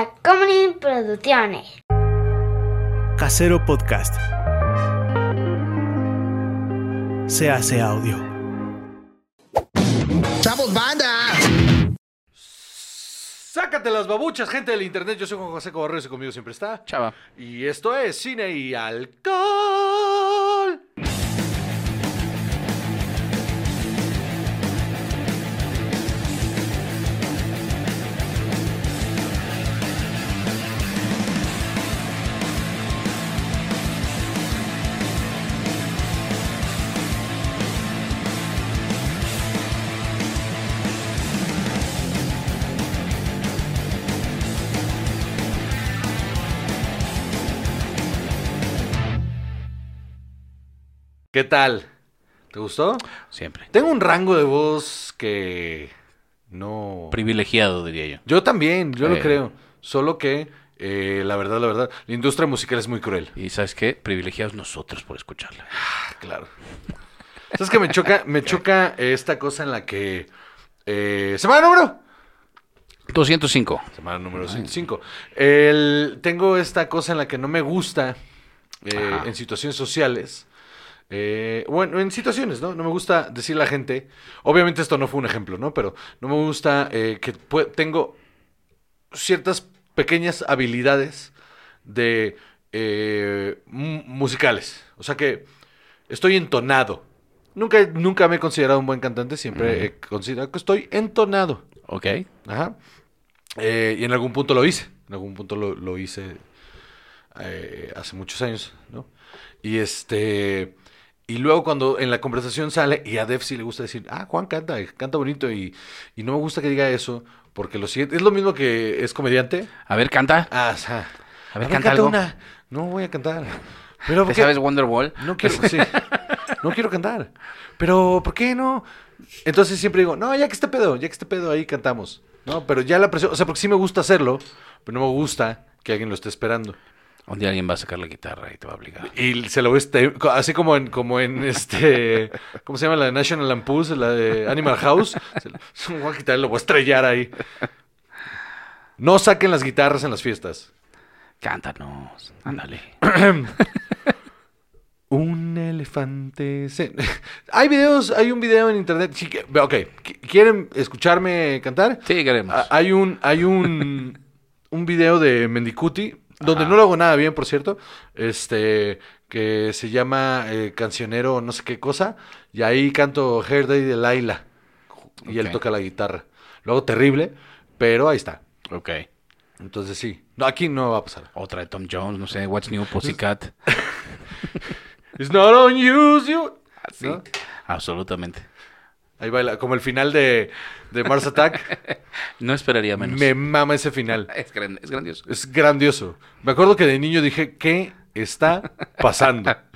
Tacomunin Producciones. Casero Podcast. Se hace audio. ¡Chavos, banda! Sácate las babuchas, gente del internet. Yo soy Juan José Cobarreros y conmigo siempre está. Chava. Y esto es Cine y Alcohol. ¿Qué tal? ¿Te gustó? Siempre. Tengo un rango de voz que no... Privilegiado, diría yo. Yo también, yo lo Eh. creo. Solo que, eh, la verdad, la verdad, la industria musical es muy cruel. Y ¿sabes qué? Privilegiados nosotros por escucharla. Ah, claro. ¿Sabes qué? Me choca, me choca esta cosa en la que... eh, semana número... 205. Semana número 105. El, tengo esta cosa en la que no me gusta eh, en situaciones sociales. Eh, bueno, en situaciones, ¿no? No me gusta decir a la gente. Obviamente esto no fue un ejemplo, ¿no? Pero no me gusta eh, que tengo ciertas pequeñas habilidades de eh, mu- musicales. O sea que estoy entonado. Nunca, nunca me he considerado un buen cantante, siempre he considerado que estoy entonado. Ok. Ajá. Eh, y en algún punto lo hice. En algún punto lo, lo hice hace muchos años, ¿no? Y este. Y luego cuando en la conversación sale, y a Def sí le gusta decir, ah, Juan canta, canta bonito, y, y no me gusta que diga eso, porque lo siguiente, es lo mismo que es comediante. A ver, canta. Ah, o sea, A ver, canta canta algo. una. No voy a cantar. Pero ¿Te sabes Wonderwall? No quiero, sí. No quiero cantar. Pero, ¿por qué no? Entonces siempre digo, no, ya que esté pedo, ya que esté pedo, ahí cantamos. No, pero ya la presión, o sea, porque sí me gusta hacerlo, pero no me gusta que alguien lo esté esperando. Un día alguien va a sacar la guitarra y te va a obligar. Y se lo este- así como en, como en este, ¿cómo se llama? La de National Lampoon, la de Animal House. Se lo, voy a quitar y lo voy a estrellar ahí. No saquen las guitarras en las fiestas. Cántanos. Ándale. Un elefante. se- hay videos, hay un video en internet. Ok, ¿qu- ¿quieren escucharme cantar? Sí, queremos. Ah, hay un, hay un, un video de Mendicuti, donde Ajá. no lo hago nada bien, por cierto. Este, que se llama eh, Cancionero no sé qué cosa. Y ahí canto Hair Day de Laila. Y él toca la guitarra. Lo hago terrible, pero ahí está. Ok. Entonces sí. No, aquí no va a pasar. Otra de Tom Jones, no sé. What's New Pussycat. It's not on you. you- Así. ¿No? Absolutamente. Ahí baila, como el final de, de Mars Attack. No esperaría menos. Me mama ese final. Es, gran- es grandioso. Es grandioso. Me acuerdo que de niño dije, ¿qué está pasando?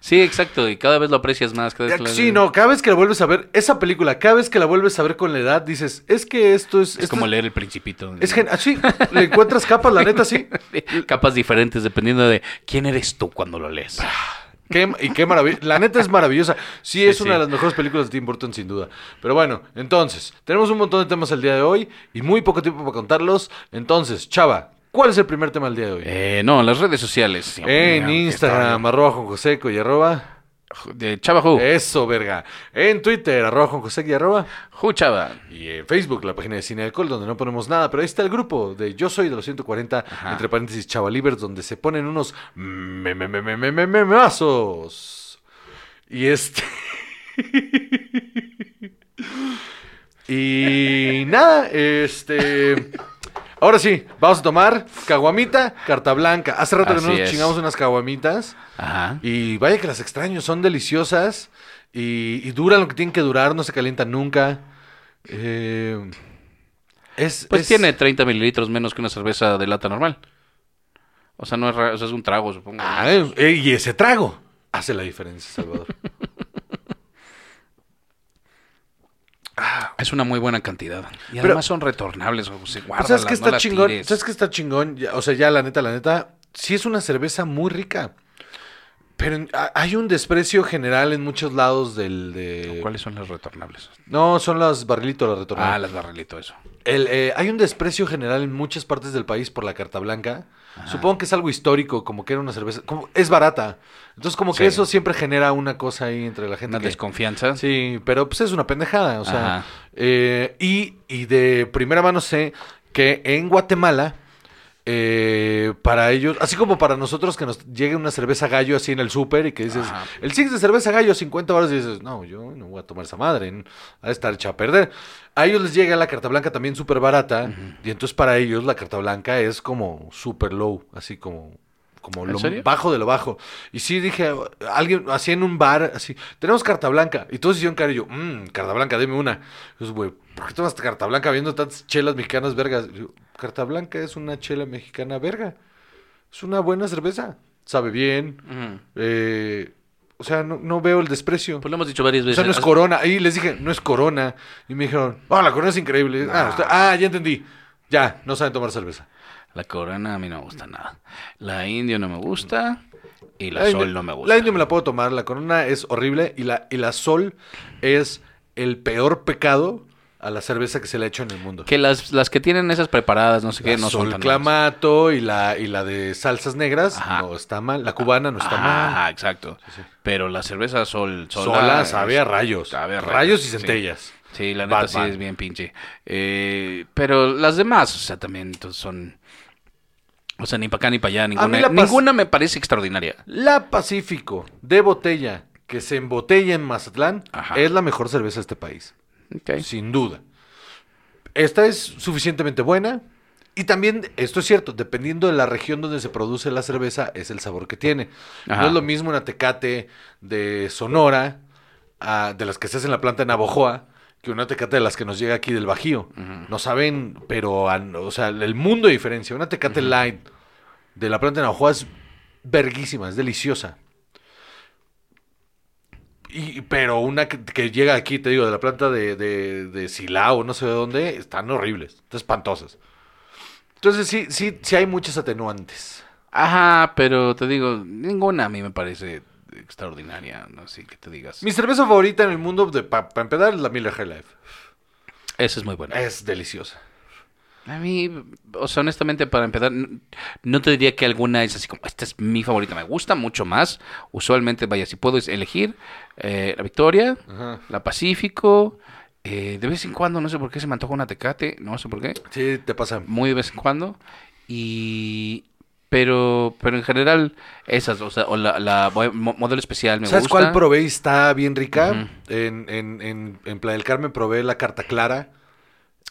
Sí, exacto. Y cada vez lo aprecias más. Cada vez lo- sí, no, cada vez que la vuelves a ver, esa película, cada vez que la vuelves a ver con la edad, dices, es que esto es... Es esto como leer El Principito. Es gen- así, le encuentras capas, la neta, sí. Capas diferentes dependiendo de quién eres tú cuando lo lees. Qué- y qué maravilla. La neta es maravillosa. Sí, es Sí, una de las mejores películas de Tim Burton, sin duda. Pero bueno, entonces, tenemos un montón de temas el día de hoy y muy poco tiempo para contarlos. Entonces, Chava, ¿cuál es el primer tema del día de hoy? Eh, no, las redes sociales. en Instagram, arroba Juan Joseco y arroba. De Chava Who. Eso, verga. En Twitter, arroba Juan Joseco y arroba. Who Chava. Y en Facebook, la página de Cine Alcohol, donde no ponemos nada. Pero ahí está el grupo de Yo Soy de los 140, entre paréntesis, Chavalivers, donde se ponen unos me, me, me, me, me, me, memazos. Y este. y nada, este. Ahora sí, vamos a tomar caguamita, carta blanca. Hace rato que Así nos es. chingamos unas caguamitas. Ajá. Y vaya que las extraño, son deliciosas y, y duran lo que tienen que durar, no se calientan nunca. Eh, es, Pues es- tiene 30 mililitros menos que una cerveza de lata normal. O sea, no es, ra- o sea, es un trago, supongo. Ah, eh, y ese trago hace la diferencia, Salvador. Es una muy buena cantidad. Y Pero- además son retornables. O se guardan, ¿Sabes qué está chingón? tires. ¿Sabes qué está chingón? Ya, o sea, ya la neta, la neta, sí es una cerveza muy rica. Pero hay un desprecio general en muchos lados del... De... ¿Cuáles son las retornables? No, son las barrilitos, las retornables. Ah, las barrilitos, eso. El, eh, hay un desprecio general en muchas partes del país por la carta blanca. Supongo que es algo histórico, como que era una cerveza. Como, es barata. Entonces, como que Sí. eso siempre genera una cosa ahí entre la gente. Una que- desconfianza. Sí, pero pues es una pendejada. O sea, eh, y, y de primera mano sé que en Guatemala, eh, para ellos, así como para nosotros que nos llegue una cerveza gallo así en el súper y que dices, Ajá. el six de cerveza gallo, 50 horas, y dices, no, yo no voy a tomar esa madre, ¿no? de estar hecha a perder. A ellos les llega la carta blanca también súper barata, y entonces para ellos la carta blanca es como súper low, así como... Como ¿En lo serio? bajo de lo bajo. Y sí dije, alguien así en un bar, así, tenemos carta blanca. Y todos hicieron cara y yo, mmm, carta blanca, deme una. Y yo, güey, ¿por qué tomas carta blanca viendo tantas chelas mexicanas vergas? Carta blanca es una chela mexicana verga. Es una buena cerveza. Sabe bien. Eh, o sea, no, no veo el desprecio. Pues lo hemos dicho varias O veces. sea, no es corona. Ahí les dije, no es corona. Y me dijeron, ah, la corona es increíble. Ah, usted- ah, ya entendí. Ya, no saben tomar cerveza. La corona a mí no me gusta nada. La indio no me gusta. Y la, La indio- sol no me gusta. La indio me la puedo tomar, la corona es horrible y la, y la sol es el peor pecado a la cerveza que se le ha hecho en el mundo. Que las, las que tienen esas preparadas, no sé qué, no son sol tan clamato y la, y la de salsas negras Ajá. no está mal. La cubana no está Ajá, mal. exacto. Pero la cerveza sol, sola, Sola sabe a rayos. sabe a rayos, y sí. centellas. Sí, la neta sí es bien pinche. Eh, pero las demás, o sea, también son... O sea, ni para acá ni para allá, ninguna, ninguna me parece extraordinaria. La Pacífico de botella que se embotella en Mazatlán Ajá. es la mejor cerveza de este país. Sin duda. Esta es suficientemente buena. Y también, esto es cierto, dependiendo de la región donde se produce la cerveza, es el sabor que tiene. Ajá. No es lo mismo una tecate de Sonora, de las que se hace en la planta de Navojoa, que una tecate de las que nos llega aquí del Bajío. No saben, pero, o sea, el mundo de diferencia. Una tecate light de la planta de Navojoa es verguísima, es deliciosa. Y, pero una que, que llega aquí, te digo, de la planta de, de, de Silao, no sé de dónde, están horribles, están espantosas. Entonces sí, sí, sí hay muchas atenuantes. Ajá, pero te digo, ninguna a mí me parece extraordinaria, no sé que te digas. Mi cerveza favorita en el mundo, para empezar, es la Miller High Life. Esa es muy buena. Es deliciosa. A mí, o sea, honestamente, para empezar, no te diría que alguna es así como, esta es mi favorita, me gusta mucho más. Usualmente, vaya, si puedo es elegir eh, la Victoria, Ajá. la Pacífico, eh, de vez en cuando, no sé por qué se me antoja una Tecate, no sé por qué, Sí, te pasa. muy de vez en cuando. Y... Pero, pero en general, esas, o sea, o la, la mo- modelo especial me ¿Sabes gusta. cuál probé y está bien rica? En, en, en, en Playa del Carmen probé la carta clara.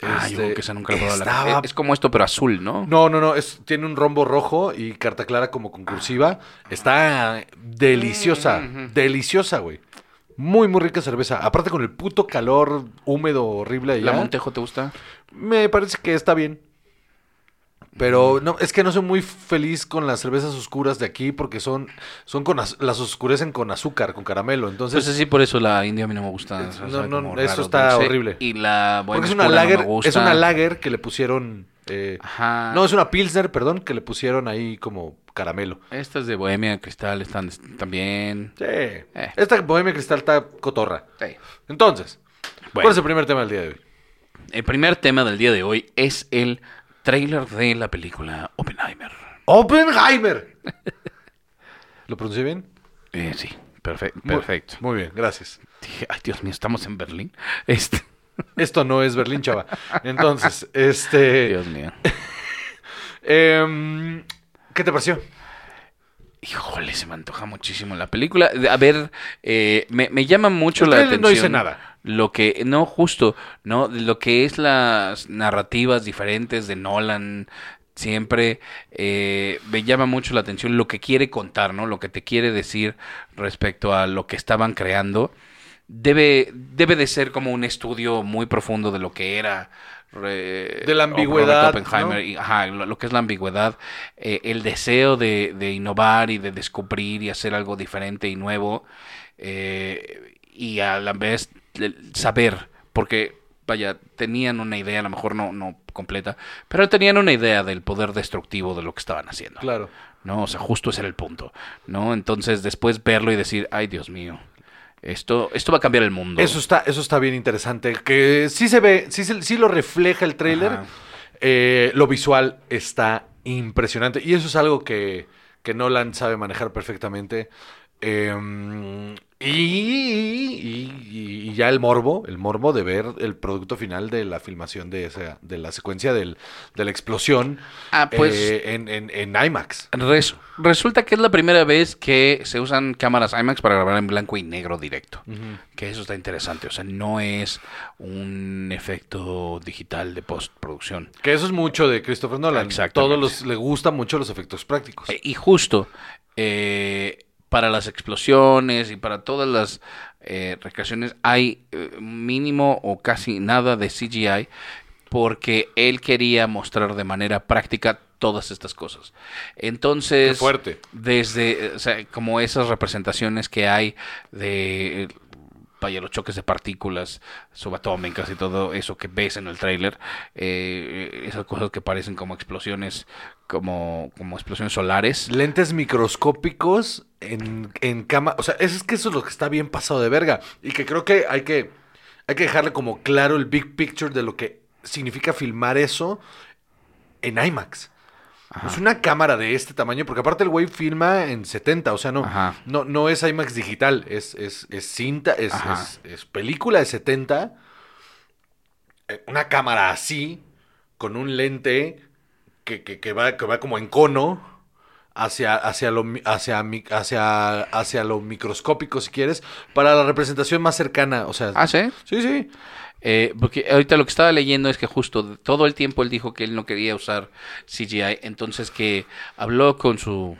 Ah, Este, yo creo que esa nunca la he probado. La- estaba- Es como esto, pero azul, ¿no? No, no, no, es, tiene un rombo rojo y carta clara como concursiva. Está deliciosa, Mm, deliciosa, güey. Muy, muy rica cerveza. Aparte con el puto calor húmedo horrible allá. ¿La Montejo te gusta? Me parece que está bien. Pero no, es que no soy muy feliz con las cervezas oscuras de aquí porque son, son con las oscurecen con azúcar, con caramelo. Entonces, Pues sí, por eso la india a mí no me gusta. Eh, o sea, no, no, eso raro, está dulce. horrible. Y la porque es una oscura no me lager, gusta. es una lager que le pusieron, eh, Ajá. no es una pilsner, perdón, que le pusieron ahí como caramelo. Estas de bohemia cristal están también. Sí. Esta bohemia cristal está cotorra. Sí. Entonces, Bueno. ¿cuál es el primer tema del día de hoy? El primer tema del día de hoy es el tráiler de la película Oppenheimer. Oppenheimer. ¿Lo pronuncié bien? Eh, sí, perfecto. Muy- Perfecto. Muy bien, gracias. Dije, ay, Dios mío, estamos en Berlín. Este, Esto no es Berlín, chava. Entonces, este. Dios mío. em, ¿Qué te pareció? Híjole, se me antoja muchísimo la película. A ver, eh, me, me llama mucho la atención. no dice nada. Lo que, no, justo, ¿no? Lo que es las narrativas diferentes de Nolan, siempre eh, me llama mucho la atención lo que quiere contar, ¿no? Lo que te quiere decir respecto a lo que estaban creando. Debe, debe de ser como un estudio muy profundo de lo que era. De la ambigüedad, Oppenheimer ¿no? y, ajá, lo, lo que es la ambigüedad, eh, el deseo de, de innovar y de descubrir y hacer algo diferente y nuevo, eh, y a la vez el saber, porque vaya, tenían una idea, a lo mejor no, no completa, pero tenían una idea del poder destructivo de lo que estaban haciendo. Claro. ¿no? O sea, justo ese era el punto, ¿no? Entonces, después verlo y decir, ay, Dios mío, esto, esto va a cambiar el mundo. Eso está, eso está bien interesante. Que sí se ve, sí, se- sí lo refleja el tráiler. Eh, lo visual está impresionante. Y eso es algo que, que Nolan sabe manejar perfectamente. Eh, y, y- y ya el morbo, el morbo de ver el producto final de la filmación de esa, de la secuencia del, de la explosión Ah, pues- eh, en, en- en IMAX. Res- resulta que es la primera vez que se usan cámaras IMAX para grabar en blanco y negro directo. Que eso está interesante. O sea, no es un efecto digital de postproducción. Que eso es mucho de Christopher Nolan. Exactamente. Todos los, le gustan mucho los efectos prácticos. Eh, Y justo eh, para las explosiones y para todas las eh, recreaciones hay eh, mínimo o casi nada de CGI porque él quería mostrar de manera práctica todas estas cosas. Entonces, Qué fuerte. desde eh, o sea, como esas representaciones que hay de vaya los choques de partículas subatómicas y todo eso que ves en el tráiler eh, esas cosas que parecen como explosiones como como explosiones solares Lentes microscópicos en, en cama. O sea, es, que eso es lo que está bien pasado de verga. Y que creo que hay que, hay que dejarle como claro el big picture de lo que significa filmar eso en IMAX. Ajá. Es una cámara de este tamaño, porque aparte el güey filma en 70, o sea, no, Ajá. no, no es IMAX digital, es, es, es cinta, es, es- película de 70. eh, Una cámara así, con un lente que, que- que va, que va como en cono hacia, hacia, lo, hacia, hacia, hacia lo microscópico, si quieres, para la representación más cercana. O sea, ah sí sí, sí. Eh, porque ahorita lo que estaba leyendo es que justo todo el tiempo él dijo que él no quería usar CGI, entonces que habló con su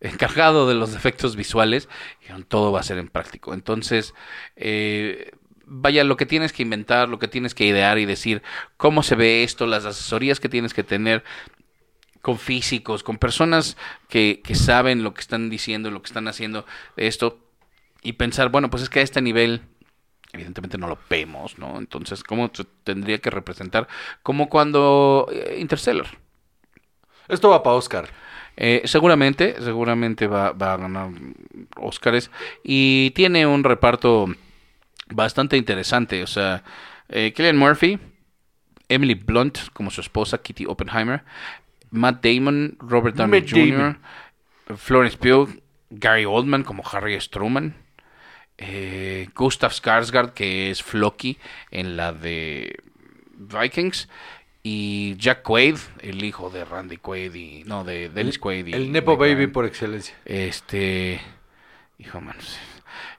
encargado de los efectos visuales y todo va a ser en práctico. Entonces, eh, vaya, lo que tienes que inventar, lo que tienes que idear y decir cómo se ve esto, las asesorías que tienes que tener con físicos, con personas que, que saben lo que están diciendo, lo que están haciendo esto y pensar, bueno, pues es que a este nivel evidentemente no lo vemos, ¿no? Entonces, ¿cómo se tendría que representar? Como cuando eh, Interstellar. Esto va para Oscar. Eh, seguramente, seguramente va, va a ganar Óscares y tiene un reparto bastante interesante. O sea, eh, Killian Murphy, Emily Blunt como su esposa, Kitty Oppenheimer, Matt Damon, Robert Downey Matt Jr.. Florence Pugh, Gary Oldman como Harry Struman, eh, Gustav Skarsgård que es Floki en la de Vikings y Jack Quaid, el hijo de Randy Quaid y no de Dennis Quaid y El Nepo Baby por excelencia. este hijo manos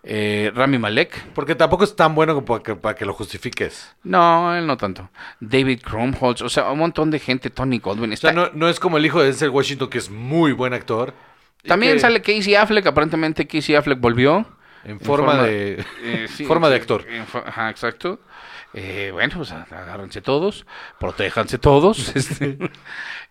eh, Rami Malek Porque tampoco es tan bueno como para que, para que lo justifiques. no él no tanto David Krumholtz o sea un montón de gente Tony Goldwyn O está sea, no, no es como el hijo de Denzel Washington, que es muy buen actor. también que sale Casey Affleck aparentemente Casey Affleck volvió En forma, de... eh, sí, forma de actor. en fo- Ajá, exacto. Eh, bueno, pues agárrense todos, protéjanse todos. este,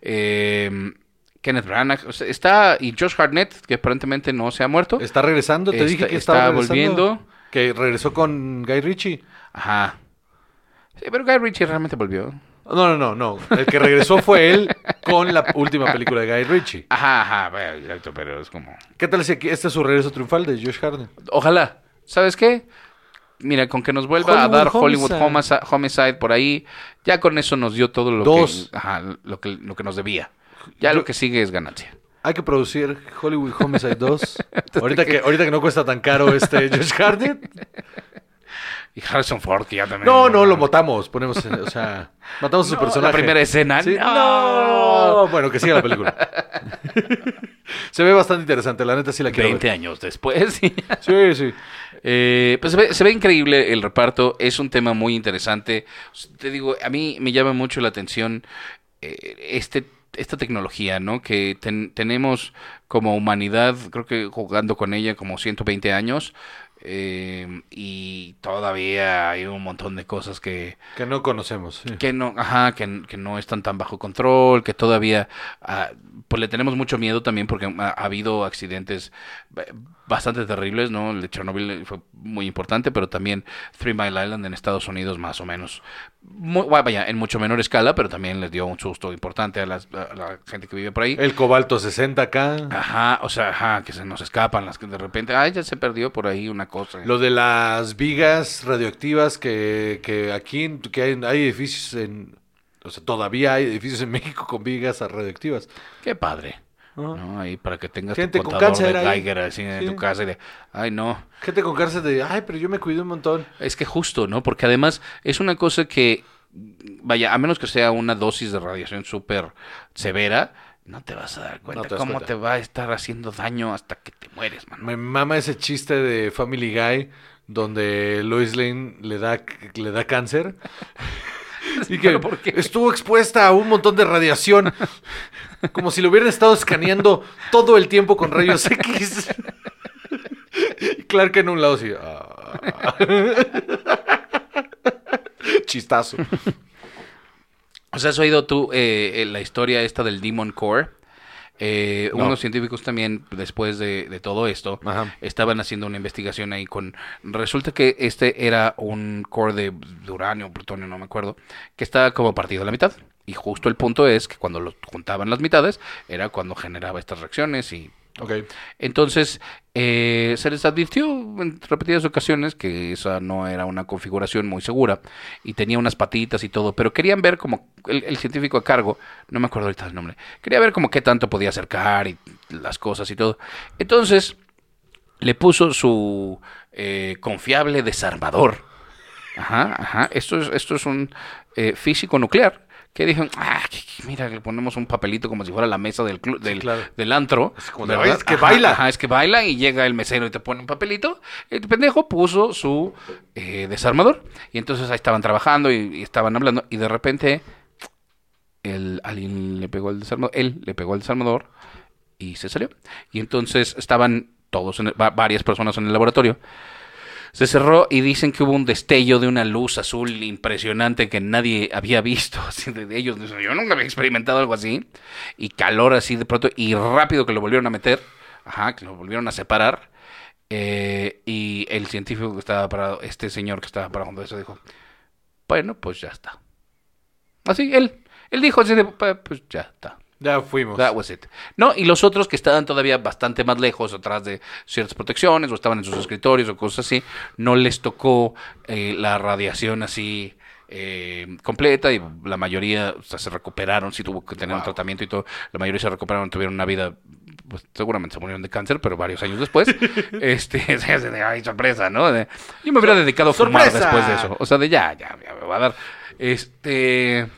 eh, Kenneth Branagh o sea, está y Josh Hartnett que aparentemente no se ha muerto. Está regresando, te Está- dije que está regresando. volviendo. Que regresó con Guy Ritchie. Ajá. Sí, pero Guy Ritchie realmente volvió. No, no, no, no. El que regresó fue él con la última película de Guy Ritchie. Ajá, ajá, bueno, exacto, pero es como ¿Qué tal si aquí este es su regreso triunfal de Josh Harden? Ojalá. ¿Sabes qué? Mira, con que nos vuelva a dar Hollywood Homicide. Homicide, Homicide por ahí, ya con eso nos dio todo lo Dos. que, ajá, lo que lo que nos debía. Ya Yo- lo que sigue es ganancia. Hay que producir Hollywood Homicide 2. ahorita, que, ahorita que no cuesta tan caro este Josh Harden. Y Harrison Ford, que ya también. No, no, lo matamos. Ponemos, eh, o sea, matamos a su No, personaje. la primera escena, Sí, no. no. Bueno, que siga la película. Se ve bastante interesante, la neta sí la quiero 20 ver. años después. sí. Sí, sí. Eh, pues se ve, se ve increíble el reparto, es un tema muy interesante. Te digo, a mí me llama mucho la atención eh, este, esta tecnología, ¿no? Que ten- tenemos como humanidad, creo que jugando con ella como 120 años, eh, y todavía hay un montón de cosas que, Que no conocemos. sí. que no, ajá, que, que no están tan bajo control, que todavía, ah, pues le tenemos mucho miedo también porque ha, ha habido accidentes eh, bastante terribles, ¿no? El de Chernobyl fue muy importante, pero también Three Mile Island en Estados Unidos más o menos, mu- vaya, en mucho menor escala, pero también les dio un susto importante a, las- a la gente que vive por ahí. El cobalto 60 acá. Ajá, o sea, ajá, que se nos escapan las que de repente, ay, ya se perdió por ahí una cosa. Lo de las vigas radioactivas que, que aquí que hay, hay edificios en... O sea, todavía hay edificios en México con vigas radioactivas. Qué padre. ¿No? Ahí para que tengas Gente tu con contador cáncer de ahí. Geiger así en Sí. tu casa y de, ay no, Gente con cárcel de, ay, pero yo me cuido un montón. es que justo, ¿no? Porque además es una cosa que, vaya, a menos que sea una dosis de radiación súper severa, no te vas a dar cuenta te cómo cuenta. te va a estar haciendo daño hasta que te mueres, mano. Me mama ese chiste de Family Guy donde Lois Lane le da, le da cáncer. Y que estuvo expuesta a un montón de radiación. Como si lo hubieran estado escaneando todo el tiempo con rayos X. Y Clark en un lado así. ah. Chistazo. O sea, ¿has oído tú eh, eh, la historia esta del Demon Core? Eh, No. Unos científicos también, después de, de todo esto, Ajá. estaban haciendo una investigación ahí con... Resulta que este era un core de, de uranio, plutonio, no me acuerdo, que estaba como partido a la mitad. Y justo el punto es que cuando lo juntaban las mitades, era cuando generaba estas reacciones y Ok. entonces, eh, se les advirtió en repetidas ocasiones que esa no era una configuración muy segura y tenía unas patitas y todo, pero querían ver como el, el científico a cargo, no me acuerdo ahorita el nombre, quería ver como qué tanto podía acercar y las cosas y todo. Entonces, le puso su eh, confiable desarmador. Ajá, ajá. Esto es, esto es un eh, físico nuclear. Que dijo, ah, mira, le ponemos un papelito como si fuera la mesa del, clu- del, claro. del antro. Es como de, ¿verdad? "Ay, es que Ajá, baila". Ajá, es que baila y llega el mesero y te pone un papelito. El pendejo puso su eh, desarmador. Y entonces ahí estaban trabajando y, y estaban hablando. Y de repente, el, alguien le pegó el desarmador. Él le pegó el desarmador y se salió. Y entonces estaban todos, en el- va- varias personas en el laboratorio. Se cerró y dicen que hubo un destello de una luz azul impresionante que nadie había visto. Así de, ellos, yo nunca había experimentado algo así. Y calor así de pronto y rápido que lo volvieron a meter. Ajá, que lo volvieron a separar. Eh, y el científico que estaba parado, este señor que estaba parado eso, dijo, bueno, pues ya está. Así, él, él dijo así de, "Pa- pues ya está. Ya fuimos. That was it. No, y los otros que estaban todavía bastante más lejos, atrás de ciertas protecciones, o estaban en sus escritorios o cosas así, no les tocó eh, la radiación así eh, completa y la mayoría o sea, se recuperaron, sí tuvo que tener un tratamiento y todo, la mayoría se recuperaron, tuvieron una vida, pues seguramente se murieron de cáncer, pero varios años después, este, se hace de, ay, sorpresa, ¿no? De- yo me hubiera dedicado a después de eso, o sea, de ya, ya, ya me va a dar, este...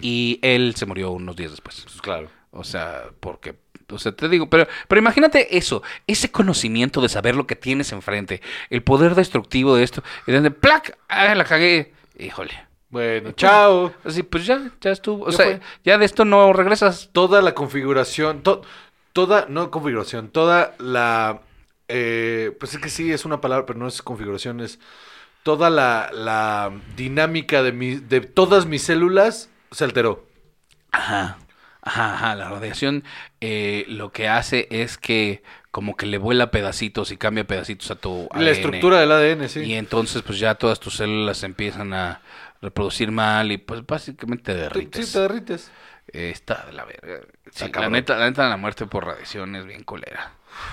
Y él se murió unos días después. Pues claro. O sea, porque, o sea, te digo, pero, pero imagínate eso, ese conocimiento de saber lo que tienes enfrente, el poder destructivo de esto, y de ¡plac! ¡Ah, la cagué! Híjole. Bueno, chao. Así, pues ya, ya estuvo. O Ya sea, fue. ya de esto no regresas. Toda la configuración, to- toda, no configuración, toda la, eh, pues es que sí, es una palabra, pero no es configuración, es toda la, la dinámica de, mi- de todas mis células se alteró. Ajá. Ajá, ajá. La radiación eh, lo que hace es que como que le vuela pedacitos y cambia pedacitos a tu La ADN. estructura del ADN, sí. Y entonces pues ya todas tus células empiezan a reproducir mal y pues básicamente te Te- derrites. Sí, te derrites. Eh, Está de la verga. Sí, la neta, la neta, la muerte por radiación es bien colera.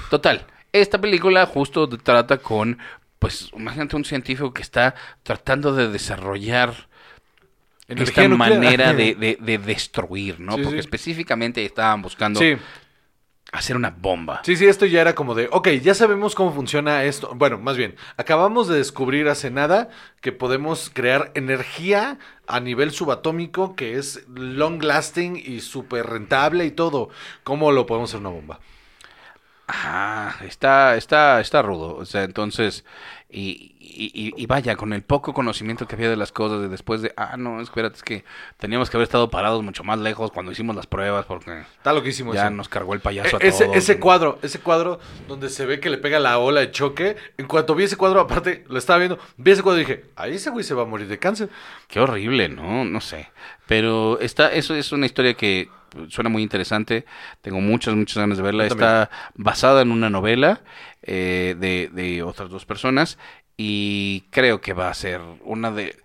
Total, esta película justo trata con, pues, imagínate un científico que está tratando de desarrollar esta nuclear. manera de, de- de destruir, ¿no? Sí, Porque sí. específicamente estaban buscando Sí, hacer una bomba. sí, sí, esto ya era como de, ok, ya sabemos cómo funciona esto. Bueno, más bien, acabamos de descubrir hace nada que podemos crear energía a nivel subatómico que es long lasting y súper rentable y todo. ¿Cómo lo podemos hacer una bomba? Ajá, está, está, está rudo. O sea, entonces, Y, y- y- y vaya, con el poco conocimiento que había de las cosas, de después de, ah, no, espérate, es que teníamos que haber estado parados mucho más lejos cuando hicimos las pruebas, porque Está loquísimo ya eso. nos cargó el E- payaso a ese, todos. ese cuadro, ese cuadro donde se ve que le pega la ola de choque. En cuanto vi ese cuadro, aparte, lo estaba viendo, vi ese cuadro y dije, ahí ese güey se va a morir de cáncer. Qué horrible, ¿no? No sé. Pero está, eso es una historia que suena muy interesante. Tengo muchas, muchas ganas de verla. Está basada en una novela eh, de, de otras dos personas. Y creo que va a ser una de.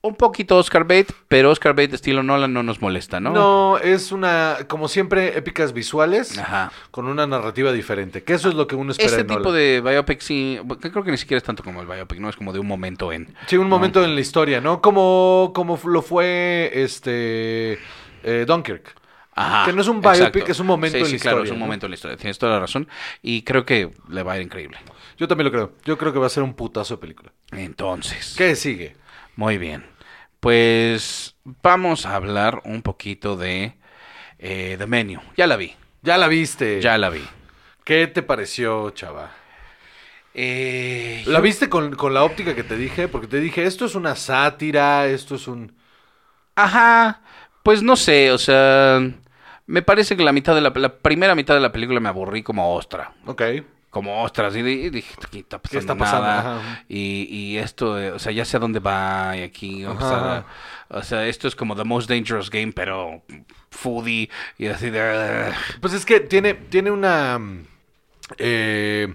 Un poquito Oscar Bate, pero Oscar Bate estilo Nolan no nos molesta, ¿no? ¿no? es una, como siempre, épicas visuales Ajá. con una narrativa diferente. Que eso es lo que uno espera Este en tipo Nolan. de biopic sí, creo que ni siquiera es tanto como el biopic, ¿no? Es como de un momento en... Sí, un ¿no? momento en la historia, ¿no? Como, como lo fue este eh, Dunkirk. Ajá, Que no es un exacto. biopic, es un momento Sí, en sí, la claro, historia, es un ¿no? momento en la historia. Tienes toda la razón. Y creo que le va a ir increíble. Yo también lo creo. Yo creo que va a ser un putazo de película. Entonces, ¿Qué sigue? muy bien. Pues vamos a hablar un poquito de eh, The Menu. Ya la vi, Ya la viste. ya la vi. ¿Qué te pareció, chava? Eh, ¿La yo- viste con, con la óptica que te dije? Porque te dije, esto es una sátira, esto es un... Ajá, pues no sé, o sea, me parece que la mitad de la, la primera mitad de la película me aburrí como ostra. Ok. Como ostras y di- y dije ¿qué está pasando, está pasando? nada? Y, y esto o sea ya sé a dónde va y aquí o sea, ajá. o sea esto es como the most dangerous game pero foodie y así de Pues es que tiene, tiene una... eh,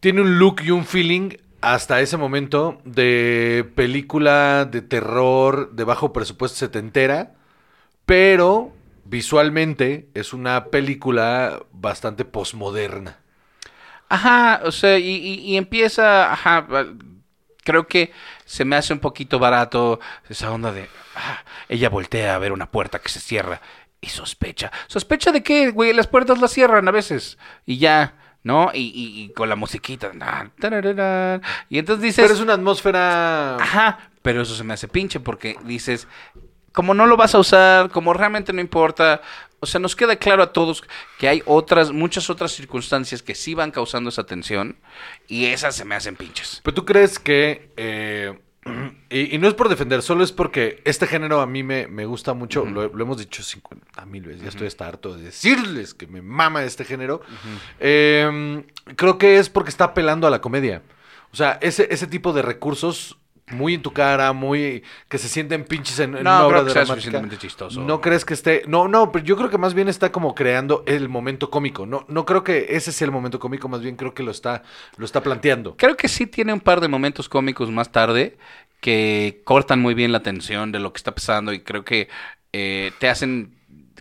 tiene un look y un feeling hasta ese momento de película de terror de bajo presupuesto setentera, pero visualmente es una película bastante posmoderna. Ajá o sea y, y- y empieza ajá creo que se me hace un poquito barato esa onda de ah, ella voltea a ver una puerta que se cierra y sospecha sospecha de qué güey las puertas las cierran a veces y ya ¿No? Y, y- y con la musiquita. na, tararara, Y entonces dices. Pero es una atmósfera... Ajá, pero eso se me hace pinche porque dices, como no lo vas a usar, como realmente no importa, o sea, nos queda claro a todos que hay otras, muchas otras circunstancias que sí van causando esa tensión y esas se me hacen pinches. Pero tú crees que... eh, y, y no es por defender, solo es porque este género a mí me, me gusta mucho, lo, lo hemos dicho 50 mil veces, ya estoy hasta harto de decirles que me mama este género. Eh, creo que es porque está apelando a la comedia. O sea, ese, ese tipo de recursos muy en tu cara, muy que se sienten pinches en, en No, una creo obra que sea suficientemente chistoso. ¿No crees que esté.? No, no, pero yo creo que más bien está como creando el momento cómico. No, no creo que ese sea el momento cómico, más bien creo que lo está, lo está planteando. Creo que sí tiene un par de momentos cómicos más tarde que cortan muy bien la tensión de lo que está pasando y creo que eh, te hacen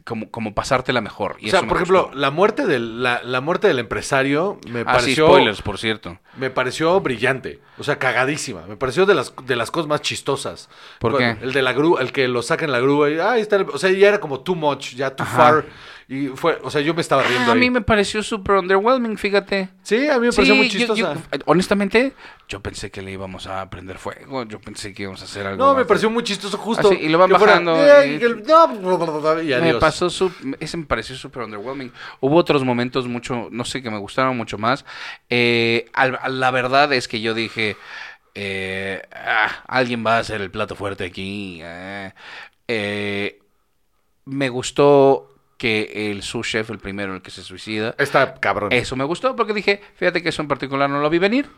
como, como pasártela mejor. Y o sea, por ejemplo, gustó. la muerte del, la, la muerte del empresario me Ah, sí, pareció. spoilers, por cierto. Me pareció brillante. O sea, cagadísima. Me pareció de las, de las cosas más chistosas. ¿Por Bueno, qué? El de la grúa, el que lo saca en la grúa y, ah, ahí está el- o sea, ya era como too much, ya too Ajá. far. Y fue, o sea, yo me estaba riendo Ah, a ahí. mí me pareció súper underwhelming, fíjate. Sí, a mí me pareció Sí, muy chistosa. yo- honestamente, yo pensé que le íbamos a prender fuego. Yo pensé que íbamos a hacer algo. No, me pareció muy chistoso justo. Y lo van fuera, bajando "Eh, y- y el- no", y Me pasó su- ese me pareció súper underwhelming. Hubo otros momentos mucho, no sé, que me gustaron mucho más. Eh, al- la verdad es que yo dije, eh, ah, alguien va a hacer el plato fuerte aquí. Eh, me gustó que el sous chef, el primero, el que se suicida, Está cabrón. eso me gustó porque dije, fíjate que eso en particular no lo vi venir.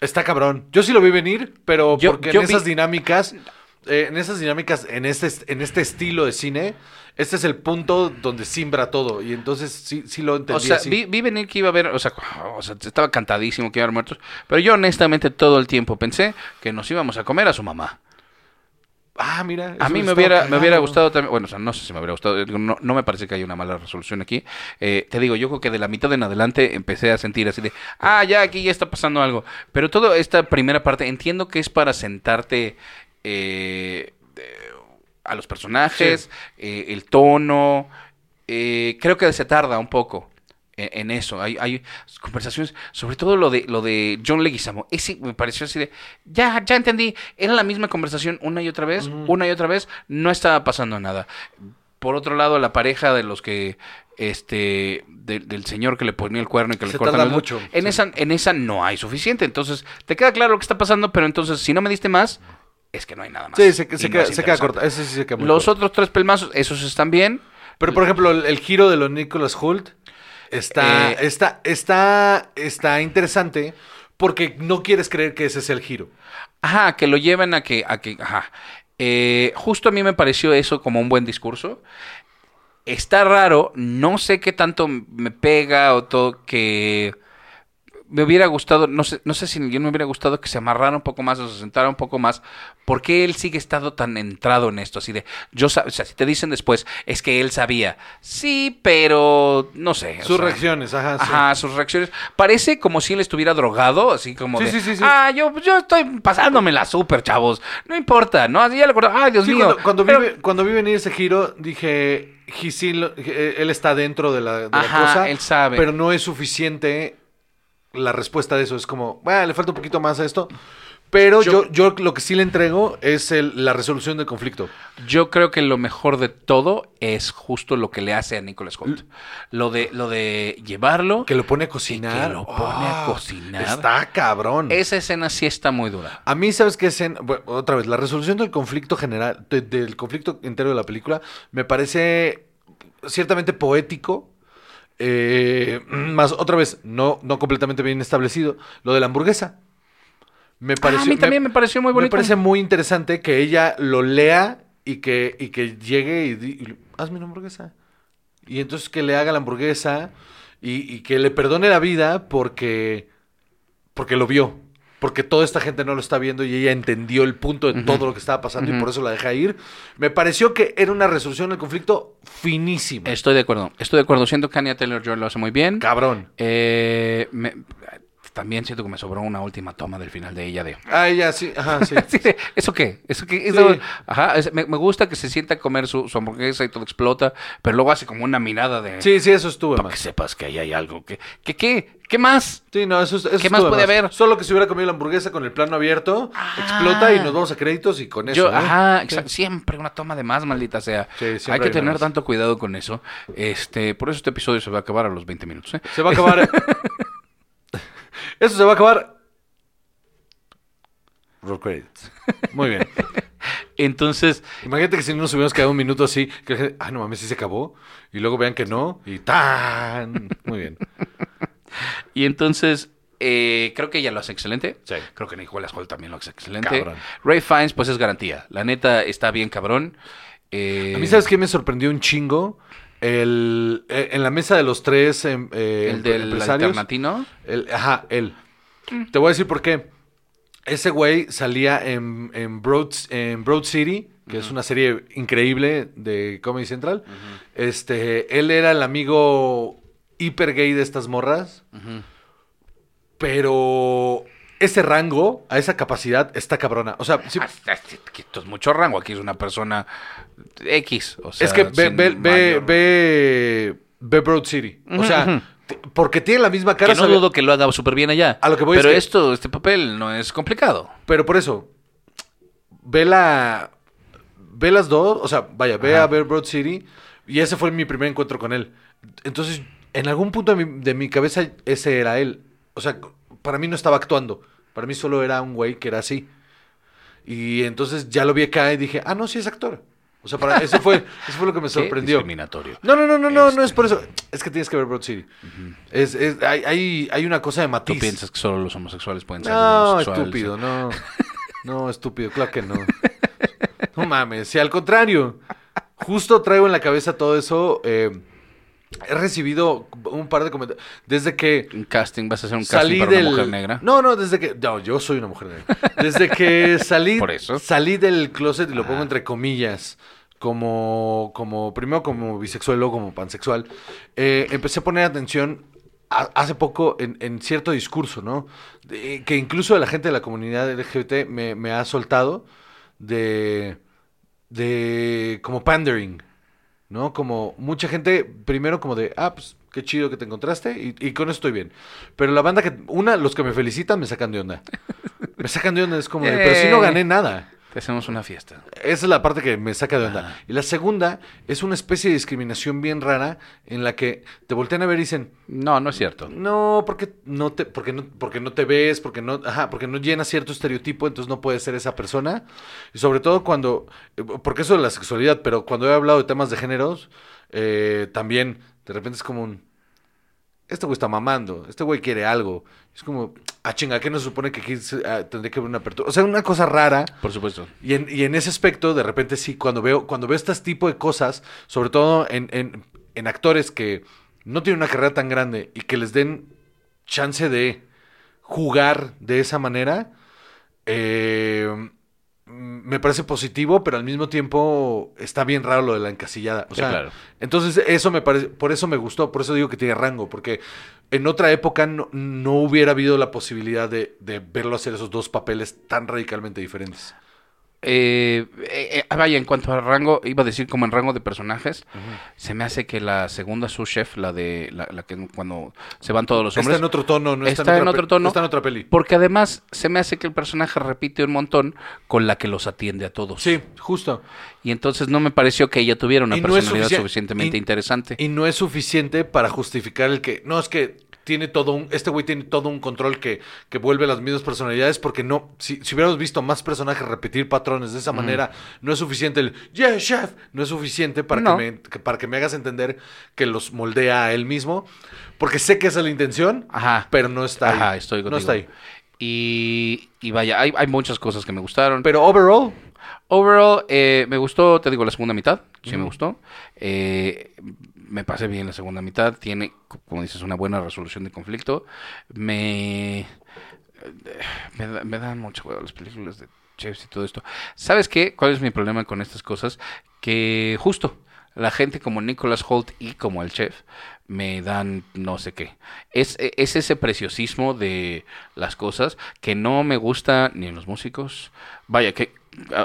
Está cabrón. Yo sí lo vi venir, pero Yo- porque yo en esas dinámicas, eh, en esas dinámicas, en este, en este estilo de cine, este es el punto donde simbra todo. Y entonces sí, sí lo entendí O sea, así. vi, vi venir que iba a haber, o sea, o sea, estaba cantadísimo que iba a haber muertos, pero yo honestamente todo el tiempo pensé que nos íbamos a comer a su mamá. Ah, mira. A mí me hubiera, me hubiera gustado también, bueno, o sea, no sé si me hubiera gustado, no, no me parece que haya una mala resolución aquí. Eh, te digo, yo creo que de la mitad en adelante empecé a sentir así de, ah, ya aquí ya está pasando algo. Pero toda esta primera parte, entiendo que es para sentarte eh, eh, a los personajes, eh, el tono, eh, creo que se tarda un poco en, en eso. Hay, hay conversaciones, sobre todo lo de lo de John Leguizamo. Ese me pareció así de, ya, ya entendí. Era la misma conversación una y otra vez, una y otra vez. No estaba pasando nada. Por otro lado, la pareja de los que este de- del señor que le ponía el cuerno y que le cortan el- mucho, En sí. esa en esa no hay suficiente, entonces te queda claro lo que está pasando, pero entonces si no me diste más es que no hay nada más. Sí, se, se no queda, es se queda corta. Ese sí se queda muy Los corto. otros tres pelmazos, esos están bien. Pero, por ejemplo, el, el giro de los Nicholas Hoult está, Eh. está, está, está interesante porque no quieres creer que ese es el giro. Ajá, que lo lleven a que, a que, ajá. Eh, justo a mí me pareció eso como un buen discurso. Está raro, no sé qué tanto me pega o todo que me hubiera gustado, no sé, no sé si yo me hubiera gustado que se amarrara un poco más o se sentara un poco más, porque él sigue estado tan entrado en esto, así de, yo o sea, si te dicen después, es que él sabía, sí, pero no sé. Sus sea, reacciones, ajá. sí. Ajá, sus reacciones. Parece como si él estuviera drogado, así como Sí, de, sí, ah, yo, yo estoy pasándomela súper, chavos. No importa, ¿no? Así ya le acuerdo, ay, Dios mío. cuando, cuando Pero- vi, cuando vi venir ese giro, dije, lo- eh, él está dentro de la, de la Ajá, cosa. él sabe. Pero no es suficiente la respuesta de eso. Es como, bueno, le falta un poquito más a esto. Pero yo, yo, lo que sí le entrego es el- la resolución del conflicto. Yo creo que lo mejor de todo es justo lo que le hace a Nicholas Holt. Lo de, lo de llevarlo. Que lo pone a cocinar. que lo pone a cocinar. Está cabrón. Esa escena sí está muy dura. A mí, ¿sabes qué escena? Bueno, otra vez, la resolución del conflicto general, de- del conflicto entero de la película, me parece ciertamente poético. Eh, más, otra vez, no, no completamente bien establecido. Lo de la hamburguesa. Me pareció, Ah, a mí también me pareció muy bonito. Me parece muy interesante que ella lo lea y que, y que llegue y, di- y hazme una hamburguesa. Y entonces que le haga la hamburguesa y, y que le perdone la vida porque, porque lo vio. Porque toda esta gente no lo está viendo y ella entendió el punto de todo lo que estaba pasando y por eso la deja ir. Me pareció que era una resolución del conflicto finísima. Estoy de acuerdo. Estoy de acuerdo. Siento que Anya Taylor-Joy lo hace muy bien. Cabrón. Eh, me- también siento que me sobró una última toma del final de ella de... Ah, ya, sí, ajá, sí. ¿Eso qué? ¿Eso qué? Eso- Sí. Ajá, es- me, me gusta que se sienta a comer su, su hamburguesa y todo explota, pero luego hace como una mirada de... Sí, sí, eso estuvo Para que sepas que ahí hay algo. que ¿Qué? ¿Qué? ¿Qué más? Sí, no, eso, eso ¿Qué más puede haber? Solo que si hubiera comido la hamburguesa con el plano abierto, explota y nos vamos a créditos y con eso. Yo, ¿eh? ajá, Sí. siempre una toma de más, maldita sea. Sí, hay que hay tener más. tanto cuidado con eso. Este, por eso este episodio se va a acabar a los 20 minutos. ¿eh? Se va a acabar. Eso se va a acabar. Roll credits. Muy bien. Entonces, Imagínate que si no nos hubiéramos quedado un minuto así, que la gente, ah, no mames, sí se acabó. Y luego vean que no, y tan. Muy bien. y entonces, eh, creo que ella lo hace excelente. Sí. Creo que Nicolas Holt también lo hace excelente. Cabrón. Ray Fiennes, pues es garantía. La neta está bien cabrón. Eh, A mí, ¿sabes qué me sorprendió un chingo? El, eh, en la mesa de los tres em, eh, El del empresarios. alternatino. El- ajá, él. Te voy a decir por qué. Ese güey salía en, en, Broad, en Broad City, que es una serie increíble de Comedy Central. Este, él era el amigo hiper gay de estas morras, pero ese rango, a esa capacidad, está cabrona. O sea, sí- Ah, Esto es mucho rango. Aquí es una persona X. O sea, es que ve, ve, ve, mayor- ve, ve Broad City. O sea, porque tiene la misma cara. Que no sabe- dudo que lo haga súper bien allá. A lo que voy es Pero que- esto, este papel no es complicado. Pero por eso, ve la. Ve las dos, o sea, vaya, ve Ajá. a ver Broad City. Y ese fue mi primer encuentro con él. Entonces, en algún punto de mi, de mi cabeza, ese era él. O sea, para mí no estaba actuando. Para mí solo era un güey que era así. Y entonces ya lo vi acá y dije, ah, no, sí es actor. O sea, para, eso, fue, eso fue lo que me sorprendió. discriminatorio. No, no, no, no, no, Este- no es por eso. Es que tienes que ver Broad City. es, es- hay, hay, hay una cosa de Tú matiz. piensas que solo los homosexuales pueden ser No, homosexuales. estúpido, no. No, estúpido, claro que no. No mames, si al contrario, justo traigo en la cabeza todo eso. eh, he recibido un par de comentarios. Desde que Un casting, vas a hacer un casting para del. una mujer negra. No, no, desde que. No, yo soy una mujer negra. Desde que salí. Por eso. Salí del closet y lo pongo entre comillas. Como, como, primero como bisexual, luego como pansexual. eh, empecé a poner atención hace poco en, en cierto discurso, ¿no? De- que incluso la gente de la comunidad LGBT me, me ha soltado de, de como pandering, ¿no? Como mucha gente, primero como de, ah, pues qué chido que te encontraste y, y con eso estoy bien. Pero la banda que, una, los que me felicitan me sacan de onda. Me sacan de onda, es como de, pero si no Eh. gané nada. Te hacemos una fiesta. Esa es la parte que me saca de onda. Ajá. Y la segunda es una especie de discriminación bien rara en la que te voltean a ver y dicen, No, no es cierto. no, porque no te, porque no, porque no te ves, porque no, ajá, porque no llenas cierto estereotipo, entonces no puedes ser esa persona. Y sobre todo cuando, eh, porque eso de la sexualidad, pero cuando he hablado de temas de géneros, eh, también de repente es como un, este güey está mamando, este güey quiere algo. Es como, ah, chinga, ¿qué no se supone que aquí ah, tendría que haber una apertura? O sea, una cosa rara. Por supuesto. Y en, y en ese aspecto, de repente sí, cuando veo, cuando veo este tipo de cosas, sobre todo en, en- en actores que no tienen una carrera tan grande y que les den chance de jugar de esa manera, eh, me parece positivo, pero al mismo tiempo está bien raro lo de la encasillada. O Sí, sea, claro. entonces eso me parece, por eso me gustó, por eso digo que tiene rango, porque en otra época no, no hubiera habido la posibilidad de, de verlo hacer esos dos papeles tan radicalmente diferentes. Eh, eh, eh, vaya, en cuanto a rango, iba a decir como en rango de personajes, se me hace que la segunda su chef, la de la, la que cuando se van todos los hombres, Está en otro tono, no está, está en otro tono. no está en otra peli. porque además se me hace que el personaje repite un montón con la que los atiende a todos. Sí, justo. Y entonces no me pareció que ella tuviera una Y personalidad sufici- suficientemente y- interesante. Y no es suficiente para justificar el que. No, es que tiene todo un. Este güey tiene todo un control que, que vuelve las mismas personalidades. Porque no. Si, si hubiéramos visto más personajes repetir patrones de esa manera, no es suficiente el. Yeah, chef. No es suficiente para, No. que me, que- para que me hagas entender que los moldea a él mismo. Porque sé que esa es la intención. Ajá. Pero no está ahí. Ajá, estoy No contigo. está ahí. Y, y vaya, hay, hay muchas cosas que me gustaron. Pero overall. Overall, eh, me gustó, te digo, la segunda mitad. Sí me gustó. Eh, me pasé bien la segunda mitad. Tiene, como dices, una buena resolución de conflicto. Me... Me, da- me dan mucho huevo las películas de chefs y todo esto. ¿Sabes qué? ¿Cuál es mi problema con estas cosas? Que justo la gente como Nicholas Holt y como el chef me dan no sé qué. Es, es ese preciosismo de las cosas que no me gusta ni en los músicos. Vaya, que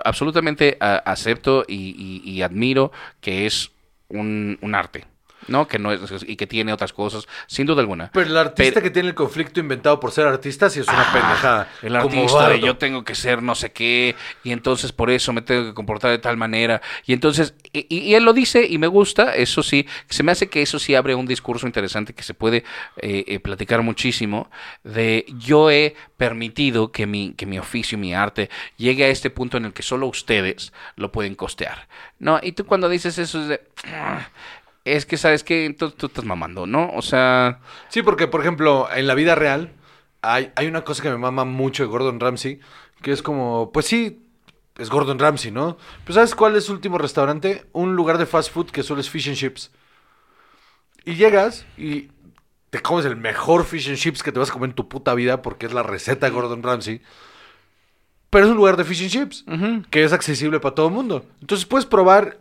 absolutamente acepto y, admiro que es un arte. ¿No? Que no es, y que tiene otras cosas, sin duda alguna. Pero el artista Pero- que tiene el conflicto inventado por ser artista sí es una Ah, pendejada. El artista de yo tengo que ser no sé qué, y entonces por eso me tengo que comportar de tal manera. Y entonces, y, y- y él lo dice y me gusta, eso sí, se me hace que eso sí abre un discurso interesante que se puede eh, eh, platicar muchísimo, de yo he permitido que mi, que mi oficio, mi arte, llegue a este punto en el que solo ustedes lo pueden costear. ¿No? Y tú cuando dices eso es de... "Ah, Es que, ¿sabes qué? Entonces tú estás mamando, ¿no? O sea... Sí, porque, por ejemplo, en la vida real hay, hay una cosa que me mama mucho de Gordon Ramsay, que es como, pues sí, es Gordon Ramsay, ¿no? Pero ¿sabes cuál es su último restaurante? Un lugar de fast food que solo es fish and chips. Y llegas y te comes el mejor fish and chips que te vas a comer en tu puta vida porque es la receta de Gordon Ramsay. Pero es un lugar de fish and chips que es accesible para todo el mundo. Entonces puedes probar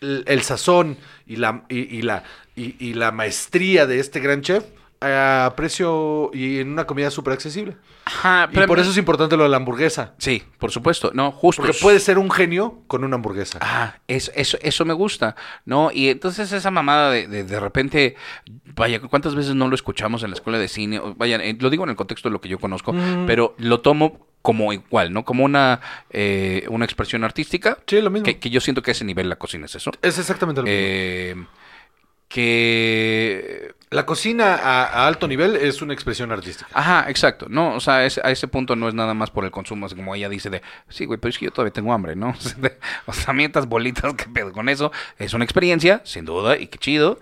el, el sazón y la, y, y la, y, y la maestría de este gran chef a precio y en una comida súper accesible. Ajá, Y pero por eso es importante lo de la hamburguesa. Sí, por supuesto, no, justo. Porque puedes ser un genio con una hamburguesa. Ah, eso, eso, eso me gusta, ¿no? Y entonces esa mamada de, de, de repente, vaya, ¿cuántas veces no lo escuchamos en la escuela de cine? Vaya, eh, lo digo en el contexto de lo que yo conozco, Mm. pero lo tomo como igual, ¿no? Como una, eh, una expresión artística, Sí, lo mismo. que, que yo siento que a ese nivel la cocina es eso. Es exactamente lo mismo. Eh, que La cocina a, a alto nivel es una expresión artística. Ajá, exacto. No, o sea, es- a ese punto no es nada más por el consumo, así como ella dice de, sí, güey, pero es que yo todavía tengo hambre, ¿no? O sea, mientras bolitas, ¿qué pedo con eso? Es una experiencia, sin duda, y qué chido,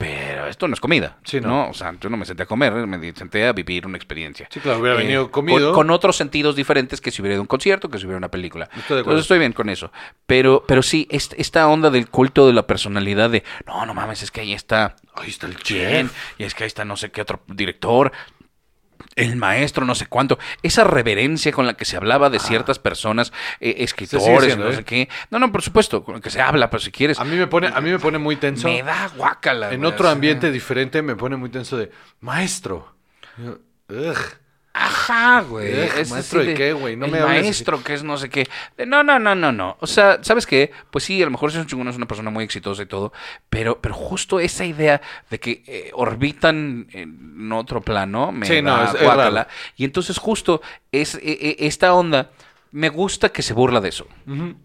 pero esto no es comida, Sí, no. ¿no? O sea, yo no me senté a comer, me senté a vivir una experiencia. Sí, claro, hubiera Eh, venido comido. Con, con otros sentidos diferentes que si hubiera ido a un concierto, que si hubiera una película. Estoy de acuerdo. Entonces estoy bien con eso. Pero, pero sí, est- esta onda del culto de la personalidad de, no, no mames, es que ahí está Ahí está el chef. y es que ahí está no sé qué otro director, el maestro, no sé cuánto, esa reverencia con la que se hablaba de ciertas personas, eh, escritores, no ¿eh? sé qué. No, no, por supuesto, con lo que se habla, pero si quieres. A mí me pone, a mí me pone muy tenso. me da guácala. en güey, otro ambiente diferente me pone muy tenso de maestro. Ugh. Ajá, güey. Es ¿maestro de qué, güey? No el me así. maestro que es no sé qué. No, no, no, no, no. O sea, ¿sabes qué? Pues sí, a lo mejor es un chingón, es una persona muy exitosa y todo, pero, pero justo esa idea de que eh, orbitan en otro plano me Sí, no, da es- es raro. Y entonces justo es eh, eh, esta onda me gusta que se burla de eso.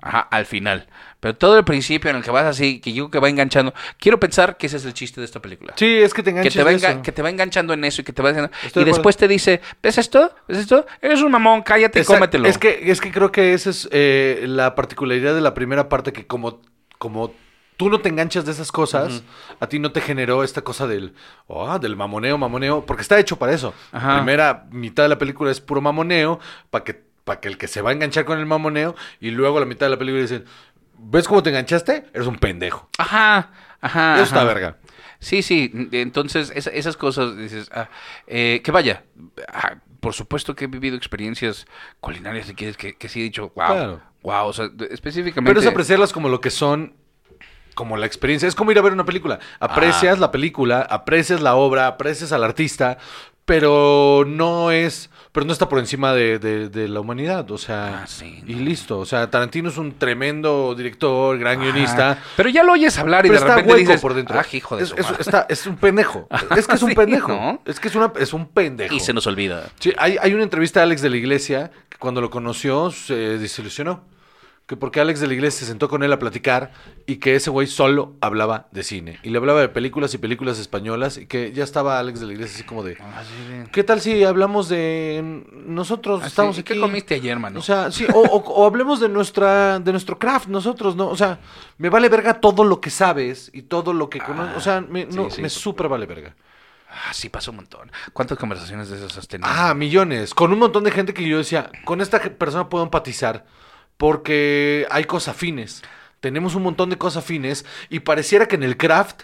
Ajá, al final. Pero todo el principio en el que vas así, que yo que va enganchando. Quiero pensar que ese es el chiste de esta película. Sí, es que te que enganchas te, va eso. que te va enganchando en eso y que te va diciendo. Estoy Y de después te dice, ¿ves esto? ¿Ves esto? Eres un mamón, cállate y cómetelo. Es que, es que creo que esa es eh, la particularidad de la primera parte, que como, como tú no te enganchas de esas cosas, a ti no te generó esta cosa del, ah, del mamoneo, mamoneo, porque está hecho para eso. Ajá. La primera mitad de la película es puro mamoneo, para que, para que el que se va a enganchar con el mamoneo, y luego a la mitad de la película dicen, ¿ves cómo te enganchaste? Eres un pendejo. Ajá, ajá. Eso está verga. Sí, sí. Entonces, esa- esas cosas dices, ah, eh, que vaya. ah, por supuesto que he vivido experiencias culinarias, si quieres, que, que sí he dicho, wow. Claro. Wow, o sea, específicamente. Pero es apreciarlas como lo que son, como la experiencia. Es como ir a ver una película. Aprecias la película, aprecias la obra, aprecias al artista, pero no es, pero no está por encima de, de- de la humanidad. O sea, Ah, sí, y listo. O sea, Tarantino es un tremendo director, gran Ajá. guionista. Pero ya lo oyes hablar y de está repente hueco dices, por dentro. ah, hijo de es, su es- madre". está- es un pendejo. Es que es un Sí, pendejo. ¿no? Es que es, una, es un pendejo. Y se nos olvida. Sí, hay, hay una entrevista a Alex de la Iglesia que cuando lo conoció se desilusionó. Que porque Alex de la Iglesia se sentó con él a platicar y que ese güey solo hablaba de cine. Y le hablaba de películas y películas españolas y que ya estaba Alex de la Iglesia así como de... ¿Qué tal si hablamos de nosotros? Así, estamos ¿y aquí. qué comiste ayer, mano? O sea, sí, o, o- o hablemos de nuestra, de nuestro craft, nosotros, ¿no? O sea, me vale verga todo lo que sabes y todo lo que conoces. O sea, me, sí, no, sí, me súper vale verga. Ah, sí, pasó un montón. ¿Cuántas conversaciones de esas has tenido? Ah, millones. Con un montón de gente que yo decía, con esta persona puedo empatizar porque hay cosas afines. Tenemos un montón de cosas afines y pareciera que en el craft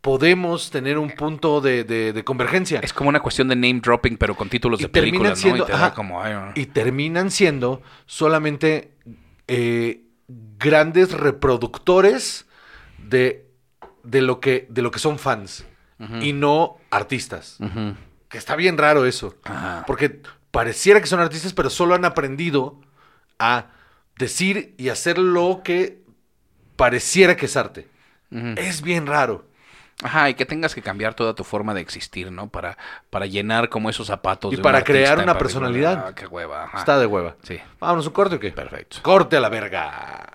podemos tener un punto de, de- de convergencia. Es como una cuestión de name dropping, pero con títulos Y de películas, siendo- ¿no? Y te ajá. como, ay, no. Y terminan siendo solamente eh, grandes reproductores de, de, lo que, de lo que son fans y no artistas. Que está bien raro eso. Ajá. Porque pareciera que son artistas, pero solo han aprendido a decir y hacer lo que pareciera que es arte. Es bien raro. Ajá, y que tengas que cambiar toda tu forma de existir, ¿no? Para, para llenar como esos zapatos. Y de un para crear una personalidad. Ah, qué hueva. ajá. Está de hueva. Sí, Vámonos, ¿un corte o qué? perfecto. Corte a la verga.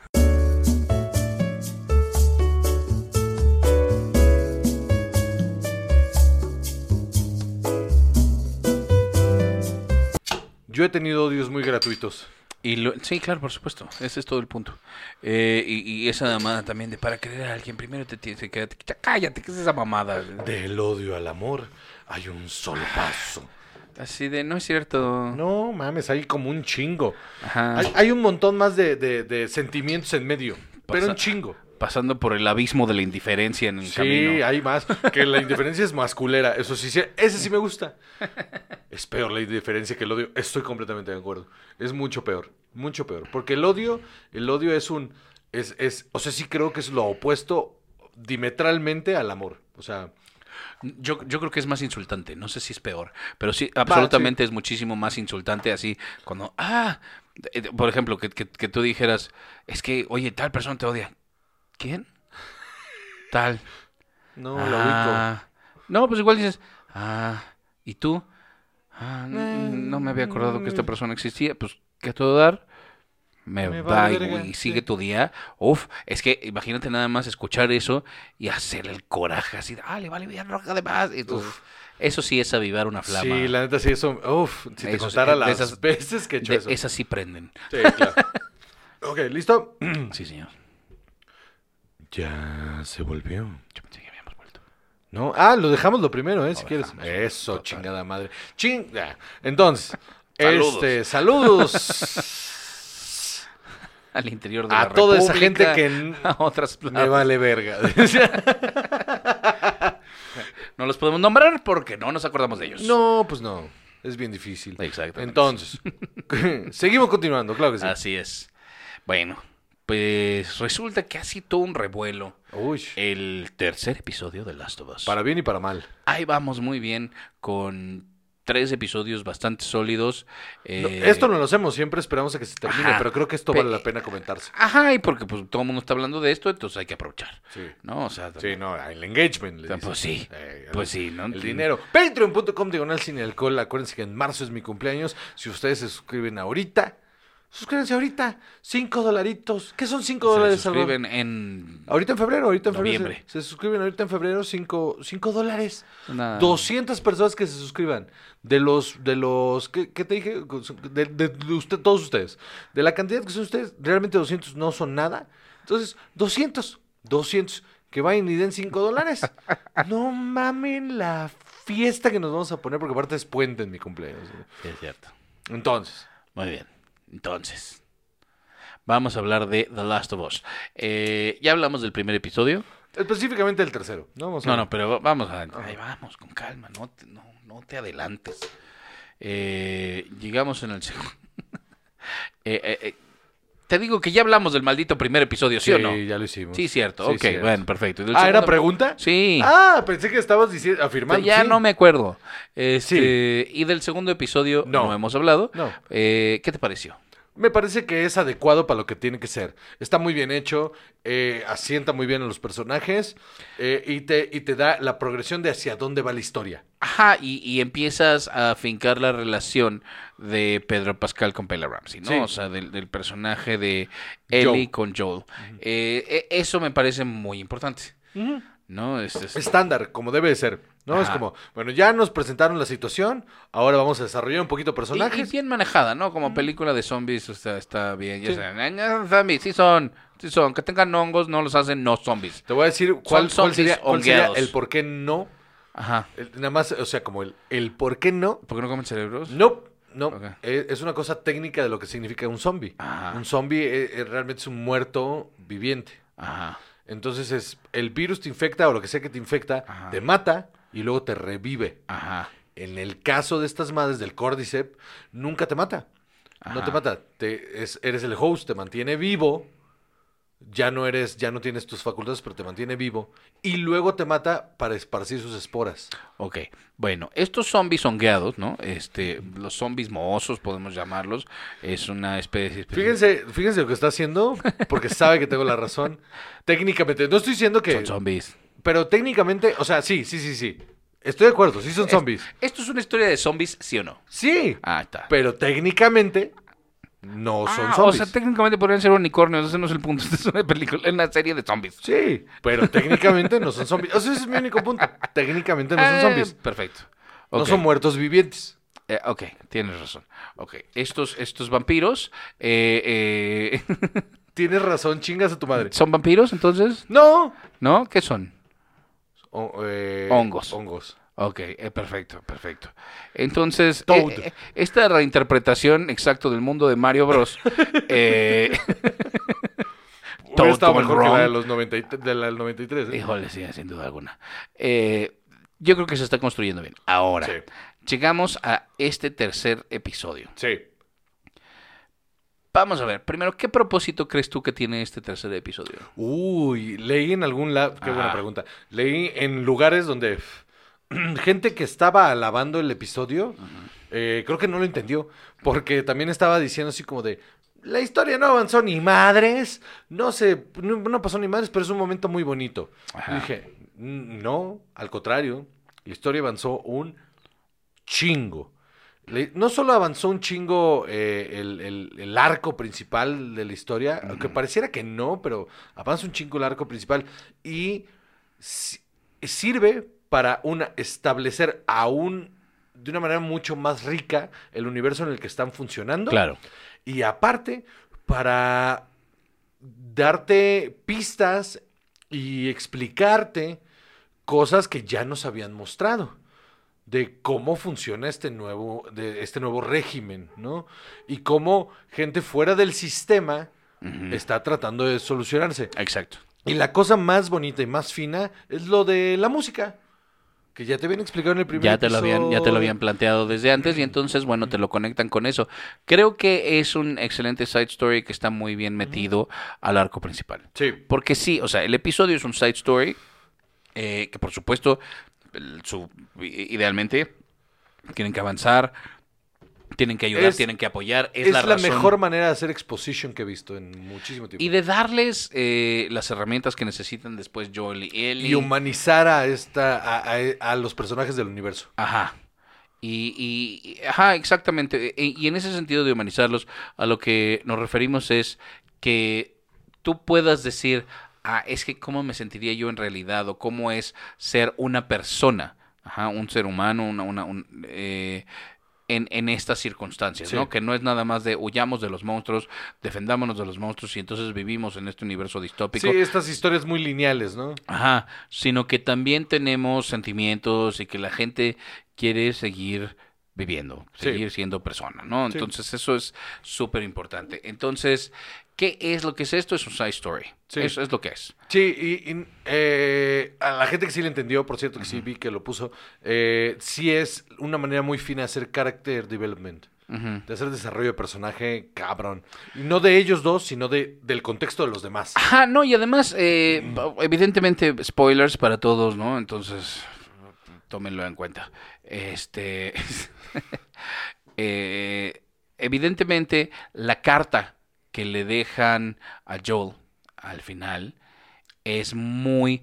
Yo he tenido odios muy gratuitos. Y lo- sí, claro, por supuesto. Ese es todo el punto. Eh, y, y esa mamada también de para querer a alguien, primero te tienes que quedarte. Cállate, ¿qué es esa mamada? Del odio al amor hay un solo paso. Así de, no es cierto. No mames, hay como un chingo. Ajá. Hay, hay un montón más de, de- de sentimientos en medio, pero un chingo. Pasando por el abismo de la indiferencia en el Sí, camino. hay más. Que la indiferencia es masculera. Eso sí, sí, ese sí me gusta. Es peor la indiferencia que el odio. Estoy completamente de acuerdo. Es mucho peor. Mucho peor. Porque el odio, el odio es un. Es, es, o sea, sí creo que es lo opuesto diametralmente al amor. O sea, Yo, yo creo que es más insultante, no sé si es peor, pero sí, absolutamente es muchísimo más insultante así, cuando, ah, por ejemplo, que, que- que tú dijeras, es que, oye, tal persona te odia. ¿Quién? Tal. no lo ubico. Ah, no, pues igual dices, ah, ¿y tú? Ah, no me había acordado que esta persona existía, pues, ¿qué a todo dar? Me, Me va y güey, sigue tu día. Uf, es que imagínate nada más escuchar eso y hacer el coraje así, de, ah, le vale bien roja además. Y tú, Uf. Eso sí es avivar una flama. Sí, la neta sí, eso. Uf, si te Eso contara de las esas- veces que he hecho De- eso. esas sí prenden. Sí, claro. ok, ¿listo? Sí, señor. Ya se volvió. Yo pensé que habíamos vuelto. ¿No? Ah, lo dejamos lo primero, ¿eh? si quieres. Eso, Total. chingada madre. Ching. ya. Entonces, Saludos. este, saludos Al interior de a la toda esa gente que a otras me vale verga. No los podemos nombrar porque no nos acordamos de ellos. no, pues no. Es bien difícil. Exactamente. Entonces, seguimos continuando, claro que sí. Así es. Bueno, pues resulta que ha sido un revuelo Uy, el tercer episodio de Last of Us. para bien y para mal. Ahí vamos muy bien con tres episodios bastante sólidos. No, eh, esto no lo hacemos, siempre esperamos a que se termine, ajá. pero creo que esto vale la pena comentarse. Ajá, y porque pues todo el mundo está hablando de esto, entonces hay que aprovechar. Sí. ¿No? O sea, Sí, no, el engagement. le Pues sí, Eh, pues sí, ¿no? El dinero. Patreon.com diagonal sin alcohol. Acuérdense que en marzo es mi cumpleaños. Si ustedes se suscriben ahorita, Suscríbanse ahorita. Cinco dolaritos. ¿Qué son cinco Se dólares, Salvador? suscriben en Ahorita en febrero, ahorita en febrero. Se, se suscriben ahorita en febrero cinco, cinco dólares. una- 200 personas que se suscriban. De los, de los, ¿qué, qué te dije? De, de- de usted, todos ustedes. De la cantidad que son ustedes, realmente 200 no son nada. Entonces, 200, 200, que vayan y den 5 dólares. No mamen la fiesta que nos vamos a poner, porque aparte es puente en mi cumpleaños. Sí, es cierto. Entonces, Muy bien. Entonces, vamos a hablar de The Last of Us. Eh, ya hablamos del primer episodio. específicamente el tercero. No, vamos a No, no, pero va- vamos a... Ahí vamos, con calma, no te, no, no te adelantes. Eh, llegamos en el segundo... Eh, eh, eh, te digo que ya hablamos del maldito primer episodio, ¿sí, o no? ya lo hicimos. Sí, cierto. Sí, ok, cierto. bueno, perfecto. ¿Y del Ah, ¿era pregunta? Sí. Ah, pensé que estabas diciendo, afirmando. ya sí. no me acuerdo. Este, Y del segundo episodio no, No. hemos hablado. No. Eh, ¿Qué te pareció? Me parece que es adecuado para lo que tiene que ser. Está muy bien hecho, eh, asienta muy bien a los personajes eh, y, te, y te da la progresión de hacia dónde va la historia. Ajá, y, y empiezas a fincar la relación de Pedro Pascal con Bella Ramsey, ¿no? Sí. O sea, del, del personaje de Ellie Joel. con Joel. Eh, e- eso me parece muy importante, ¿no? Es- es- Estándar, como debe de ser. ¿No? Es como, bueno, ya nos presentaron la situación, ahora vamos a desarrollar un poquito y, y personajes. bien manejada, ¿no? Como película de zombies, o sea, está bien. Ya Sí. saben, "Ay, no, zombies, sí son, sí son. Que tengan hongos no los hacen no zombies. Te voy a decir cuál, cuál sería, cuál sería el por qué no. Ajá. El- nada más, o sea, como el, el por qué no. ¿Por qué no comen cerebros? No, no. Ok. Es, es una cosa técnica de lo que significa un zombie. Ajá. Un zombie eh, eh, realmente es un muerto viviente. Ajá. Entonces es el virus te infecta o lo que sea que te infecta, Ajá. te mata y luego te revive. Ajá. En el caso de estas madres del Cordyceps, nunca te mata. No te mata. Te, es- eres el host, te mantiene vivo. Ya no eres, ya no tienes tus facultades, pero te mantiene vivo. Y luego te mata para esparcir sus esporas. Ok, bueno, estos zombies hongueados, ¿no? Este, los zombies mohosos, podemos llamarlos, es una especie... especie- Fíjense, fíjense lo que está haciendo, porque sabe que tengo la razón. Técnicamente, no estoy diciendo que. Son zombies. Pero técnicamente, o sea, sí, sí, sí, sí. Estoy de acuerdo, sí son Es- zombies. ¿Esto es una historia de zombies, sí o no? Sí. Ah, está. Pero técnicamente no son Ah, o zombies. sea, técnicamente podrían ser unicornios, ese no es el punto, esta es una película, una serie de zombies. Sí, pero técnicamente no son zombies. O sea, ese es mi único punto. Técnicamente no son Eh, zombies. Perfecto. No son muertos vivientes. Eh, ok, tienes razón. Ok, estos, estos vampiros, eh, eh, Tienes razón, chingas a tu madre. ¿son vampiros entonces? No. ¿No? ¿Qué son? O- eh, Hongos. Hongos. Ok, eh, perfecto, perfecto. Entonces, eh, esta reinterpretación exacto del mundo de Mario Bros. eh, estado mejor que la de los 90 y- de la del 93. ¿eh? híjole, sí, sin duda alguna. Yo creo que se está construyendo bien. Ahora, Sí. llegamos a este tercer episodio. Sí. Vamos a ver, primero, ¿qué propósito crees tú que tiene este tercer episodio? Uy, leí en algún lado, qué buena pregunta. Leí en lugares donde gente que estaba alabando el episodio, eh, creo que no lo entendió, porque también estaba diciendo así como de, la historia no avanzó ni madres, no se, no, no pasó ni madres, pero es un momento muy bonito. Ajá. Y dije, "Mm, no, al contrario, la historia avanzó un chingo. Le- no solo avanzó un chingo eh, el, el- el arco principal de la historia, aunque pareciera que no, pero avanza un chingo el arco principal y si- sirve para una, establecer aún de una manera mucho más rica el universo en el que están funcionando. Claro. Y aparte, para darte pistas y explicarte cosas que ya nos habían mostrado de cómo funciona este nuevo, de este nuevo régimen, ¿no? Y cómo gente fuera del sistema está tratando de solucionarse. Exacto. Y la cosa más bonita y más fina es lo de la música, que ya te habían explicado en el primer Ya te, lo habían, ya te lo habían planteado desde antes y entonces, bueno, te lo conectan con eso. Creo que es un excelente side story que está muy bien metido al arco principal. Sí. Porque sí, o sea, el episodio es un side story eh, que por supuesto, su, idealmente, tienen que avanzar, tienen que ayudar, Es- tienen que apoyar. Es, Es, la, mejor manera de hacer exposition que he visto en muchísimo tiempo. Y de darles eh, las herramientas que necesitan después Joel y Ellie. y humanizar a esta a, a- a los personajes del universo. Ajá. Y, y- y- ajá, exactamente. E- Y, en ese sentido de humanizarlos, a lo que nos referimos es que tú puedas decir, ah, es que cómo me sentiría yo en realidad, o cómo es ser una persona, ajá, un ser humano, una, una, un, eh, en, en estas circunstancias, Sí. ¿no? Que no es nada más de huyamos de los monstruos, defendámonos de los monstruos y entonces vivimos en este universo distópico. Sí, estas historias muy lineales, ¿no? Ajá, sino que también tenemos sentimientos y que la gente quiere seguir viviendo, Sí. seguir siendo persona, ¿no? Sí. Entonces eso es súper importante. Entonces, ¿qué es lo que es esto? Es un side story. Sí. Eso es lo que es. Sí, y, y, eh, a la gente que sí le entendió, por cierto, que sí vi que lo puso, eh, sí es una manera muy fina de hacer character development, de hacer desarrollo de personaje cabrón. Y no de ellos dos, sino de, del contexto de los demás. Ajá, no, y además, eh, evidentemente, spoilers para todos, ¿no? Entonces, tómenlo en cuenta. Este. evidentemente, la carta que le dejan a Joel al final es muy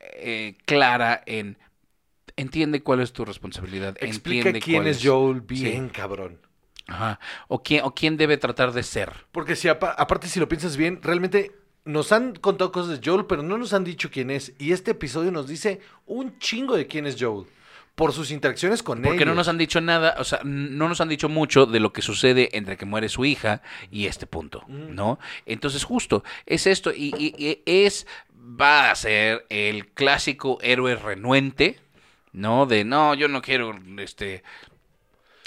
eh, clara en. Entiende cuál es tu responsabilidad. Explica entiende quién cuál es Joel bien, Sí. cabrón. Ajá. O quién, o quién debe tratar de ser. Porque si apa- aparte si lo piensas bien, realmente nos han contado cosas de Joel, pero no nos han dicho quién es. Y este episodio nos dice un chingo de quién es Joel. Por sus interacciones con Porque no ellos. nos han dicho nada, o sea, no nos han dicho mucho de lo que sucede entre que muere su hija y este punto, ¿no? Entonces, justo, es esto, y, y- y es, va a ser el clásico héroe renuente, ¿no? De, no, yo no quiero, este,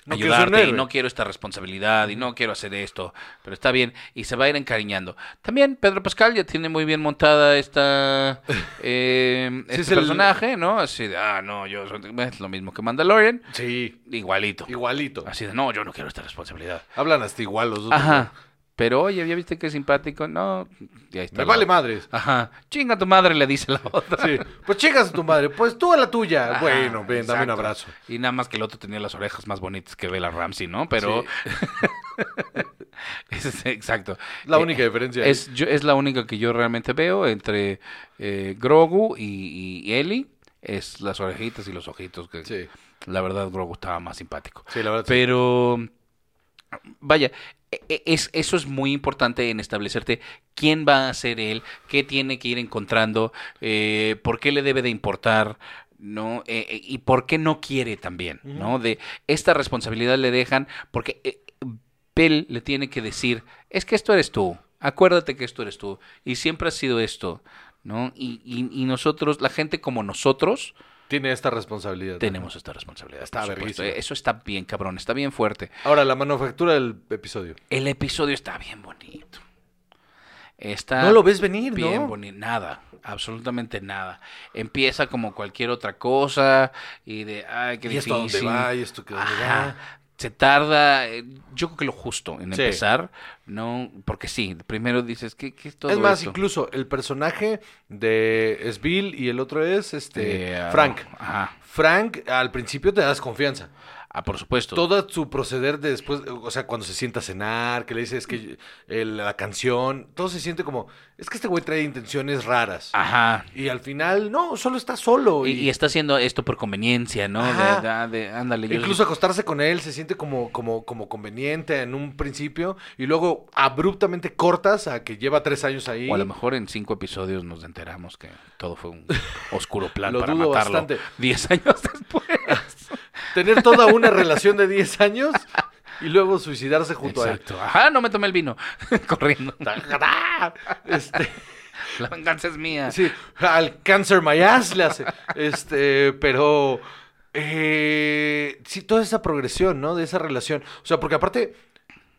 No ayudarte y no quiero esta responsabilidad y no quiero hacer esto, pero está bien y se va a ir encariñando. También Pedro Pascal ya tiene muy bien montada esta eh, Sí, este es el- personaje, ¿no? Así de, ah, no, yo es lo mismo que Mandalorian, Sí, igualito. igualito. Así de, no, yo no quiero esta responsabilidad. Hablan hasta igual los dos. Ajá. Pero oye, ¿ya viste es simpático? No, ahí está Me la- vale madres. Ajá. Chinga tu madre, le dice la otra. Sí. Pues chingas a tu madre. Pues tú a la tuya. Ajá, bueno, ven, dame un abrazo. Y nada más que el otro tenía las orejas más bonitas que Bella Ramsey, ¿no? Pero. Es- exacto. La Eh, única diferencia. Es, yo, es la única que yo realmente veo entre eh, Grogu y, y Ellie. Es las orejitas y los ojitos. Que Sí, La verdad, Grogu estaba más simpático. sí, la verdad. sí. Pero, vaya, es, eso es muy importante en establecerte quién va a ser él, qué tiene que ir encontrando, eh, por qué le debe de importar, ¿no? Eh, eh, y por qué no quiere también, ¿no? De esta responsabilidad le dejan, porque eh, Bill le tiene que decir, es que esto eres tú, acuérdate que esto eres tú, y siempre ha sido esto, ¿no? Y, y, y nosotros, la gente como nosotros, Tiene esta responsabilidad. tenemos esta responsabilidad. Está. Eso está bien, cabrón, está bien fuerte. Ahora, la manufactura del episodio. El episodio está bien bonito. Está No lo ves venir, bien ¿no? bonito. Nada, absolutamente nada. Empieza como cualquier otra cosa y de, ay, qué ¿Y esto a difícil. dónde va? ¿Y esto qué dónde va? Se tarda, eh, yo creo que lo justo en Sí. empezar, ¿no? Porque sí, primero dices, ¿qué, qué es todo Es más, esto? incluso el personaje de es Bill y el otro es este Eh, Frank. Ajá. Frank, al principio te das confianza. Ah, por supuesto. Todo su proceder de después, o sea, cuando se sienta a cenar, que le dices que eh, la canción, todo se siente como, es que este güey trae intenciones raras. Ajá. Y al final, no, solo está solo. Y, Y, y está haciendo esto por conveniencia, ¿no? Ajá. De, de- de- ándale, yo- incluso acostarse con él se siente como, como, como conveniente en un principio y luego abruptamente cortas a que lleva tres años ahí. O a lo mejor en cinco episodios nos enteramos que todo fue un oscuro plan Lo para dudo matarlo bastante. diez años después. Tener toda una relación de 10 años y luego suicidarse junto Exacto. Ajá, no me tomé el vino. Corriendo. a él. Este, La venganza es mía. sí, al cáncer my ass le hace. Este, pero eh, sí, toda esa progresión, ¿no? De esa relación. O sea, porque aparte,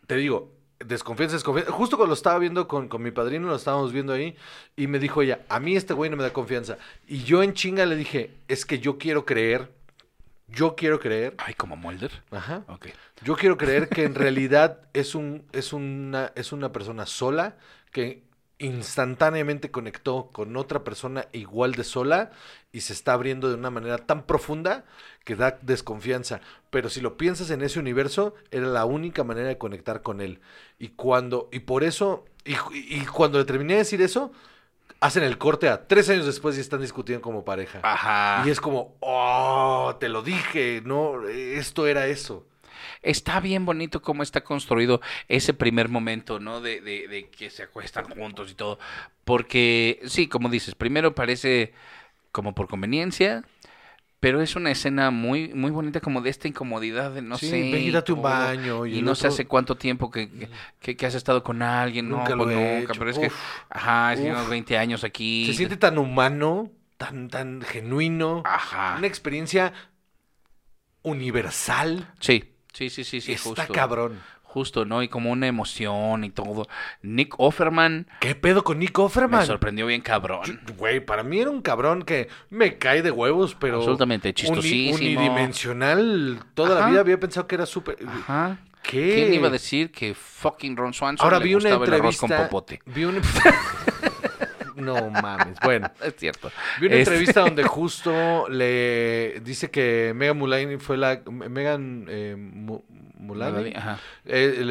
te digo, desconfianza, desconfianza. Justo cuando lo estaba viendo con, con mi padrino, lo estábamos viendo ahí, y me dijo ella, a mí este güey no me da confianza. Y yo en chinga le dije, es que yo quiero creer, yo quiero creer. Ay, como Mulder. Ajá. Ok. Yo quiero creer que en realidad es, un, es, una, es una persona sola que instantáneamente conectó con otra persona igual de sola y se está abriendo de una manera tan profunda que da desconfianza. Pero si lo piensas en ese universo, era la única manera de conectar con él. Y cuando, y por eso, y, y cuando le terminé de decir eso, hacen el corte a tres años después y están discutiendo como pareja. Ajá. Y es como, oh, te lo dije, no, esto era eso. Está bien bonito cómo está construido ese primer momento, ¿no? De, de, de que se acuestan juntos y todo. Porque, sí, como dices, primero parece como por conveniencia, pero es una escena muy, muy bonita como de esta incomodidad de no Sí, sé. y date un todo, baño, y no sé otro- hace cuánto tiempo que, que, que has estado con alguien, no, Nunca lo pues he nunca, hecho. pero es que, ajá, es Uf. unos 20 años aquí. Se siente tan humano, tan, tan genuino, Ajá. una experiencia universal. Sí, sí, sí, sí, sí, Está justo. cabrón. Justo, ¿no? Y como una emoción y todo. Nick Offerman ¿Qué pedo con Nick me Offerman? sorprendió bien cabrón. Güey, para mí era un cabrón que me cae de huevos, pero. Absolutamente uni- chistosísimo. unidimensional. Toda la vida había pensado que era súper. Ajá. ¿Qué? ¿Quién iba a decir que fucking Ron Swanson Ahora le vi una gustaba el arroz entrevista. con popote? Vi una. no mames. Bueno. Es cierto. Vi una Este- entrevista donde justo le dice que Megan Mullally fue la. Megan eh, Mu- Mullally. Ajá. Eh,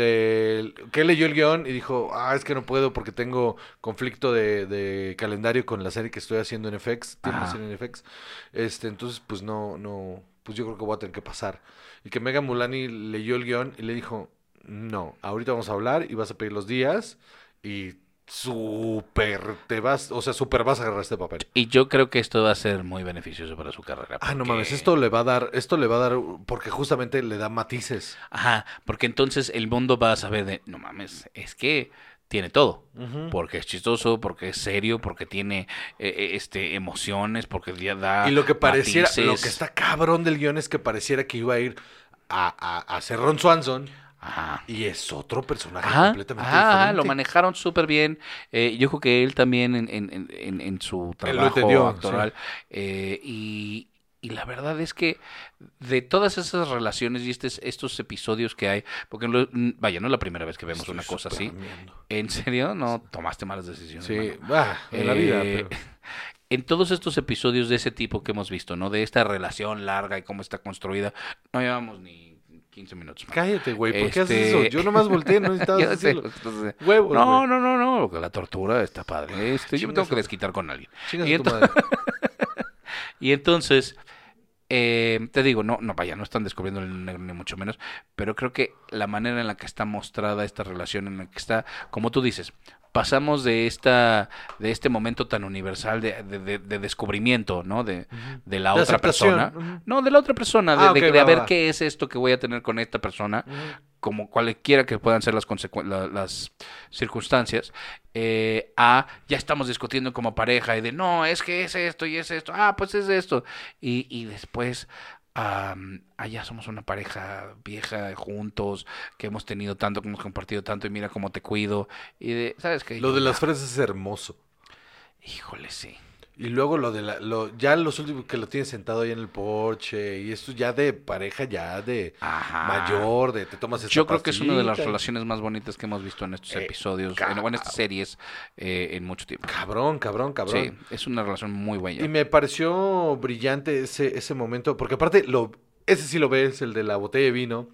le- que leyó el guion y dijo, ah, es que no puedo porque tengo conflicto de, de calendario con la serie que estoy haciendo en FX, tiene una serie en FX, este, entonces pues no, no, pues yo creo que voy a tener que pasar. Y que Megan Mulani leyó el guion y le dijo, no, ahorita vamos a hablar y vas a pedir los días y súper te vas, o sea, súper vas a agarrar este papel. Y yo creo que esto va a ser muy beneficioso para su carrera. Ah, no mames, esto le va a dar, esto le va a dar, porque justamente le da matices. Ajá, porque entonces el mundo va a saber de, no mames, es que tiene todo. Porque es chistoso, porque es serio, porque tiene eh, eh, este emociones, porque ya da Y lo que pareciera, lo que está cabrón del guion es que pareciera que iba a ir a, a, a ser Ron Swanson Ajá. y es otro personaje Ajá, completamente ajá, diferente. lo manejaron súper bien. Eh, yo creo que él también en, en- en- en- su trabajo entendió, actoral. eh, y, y la verdad es que de todas esas relaciones y estes- estos episodios que hay, porque lo- vaya, no es la primera vez que vemos Estoy una cosa así. amiendo. ¿En serio? No tomaste malas decisiones. Sí, bah, en la vida. Eh, pero- En todos estos episodios de ese tipo que hemos visto, ¿no? De esta relación larga y cómo está construida, no llevamos ni 15 minutos. mano. Cállate, güey, ¿por qué haces Este- eso? Yo nomás volteé, no necesitabas decirlo. entonces, Huevos, no, no, no, no, la tortura está padre. Este, yo me tengo que desquitar con alguien. Y, ento- madre. y entonces, eh, te digo, no, no, vaya, no están descubriendo el negro ni mucho menos, pero creo que la manera en la que está mostrada esta relación, en la que está, como tú dices, pasamos de esta, de este momento tan universal de, de- de- de descubrimiento, ¿no? De, de la otra persona. No, de la otra persona, de, Ah, de- a ver va. qué es esto que voy a tener con esta persona como cualquiera que puedan ser las, la- las circunstancias, eh, a ya estamos discutiendo como pareja y de no, es que es esto y es esto, ah, pues es esto. Y, y después, am, ah, ya somos una pareja vieja, juntos, que hemos tenido tanto, que hemos compartido tanto y mira cómo te cuido. Y de, ¿sabes qué? Lo de las fresas es hermoso. Híjole, sí. Y luego lo de la, lo, ya los últimos que lo tienes sentado ahí en el porche, y esto ya de pareja, ya de Ajá. mayor, de te tomas esta Yo creo que es una de las relaciones más bonitas que hemos visto en estos Eh, episodios, en, en estas series, eh, en mucho tiempo. Cabrón, cabrón, cabrón. Sí, es una relación muy buena. Y me pareció brillante ese, ese momento, porque aparte, lo, ese sí lo ves, el de la botella de vino,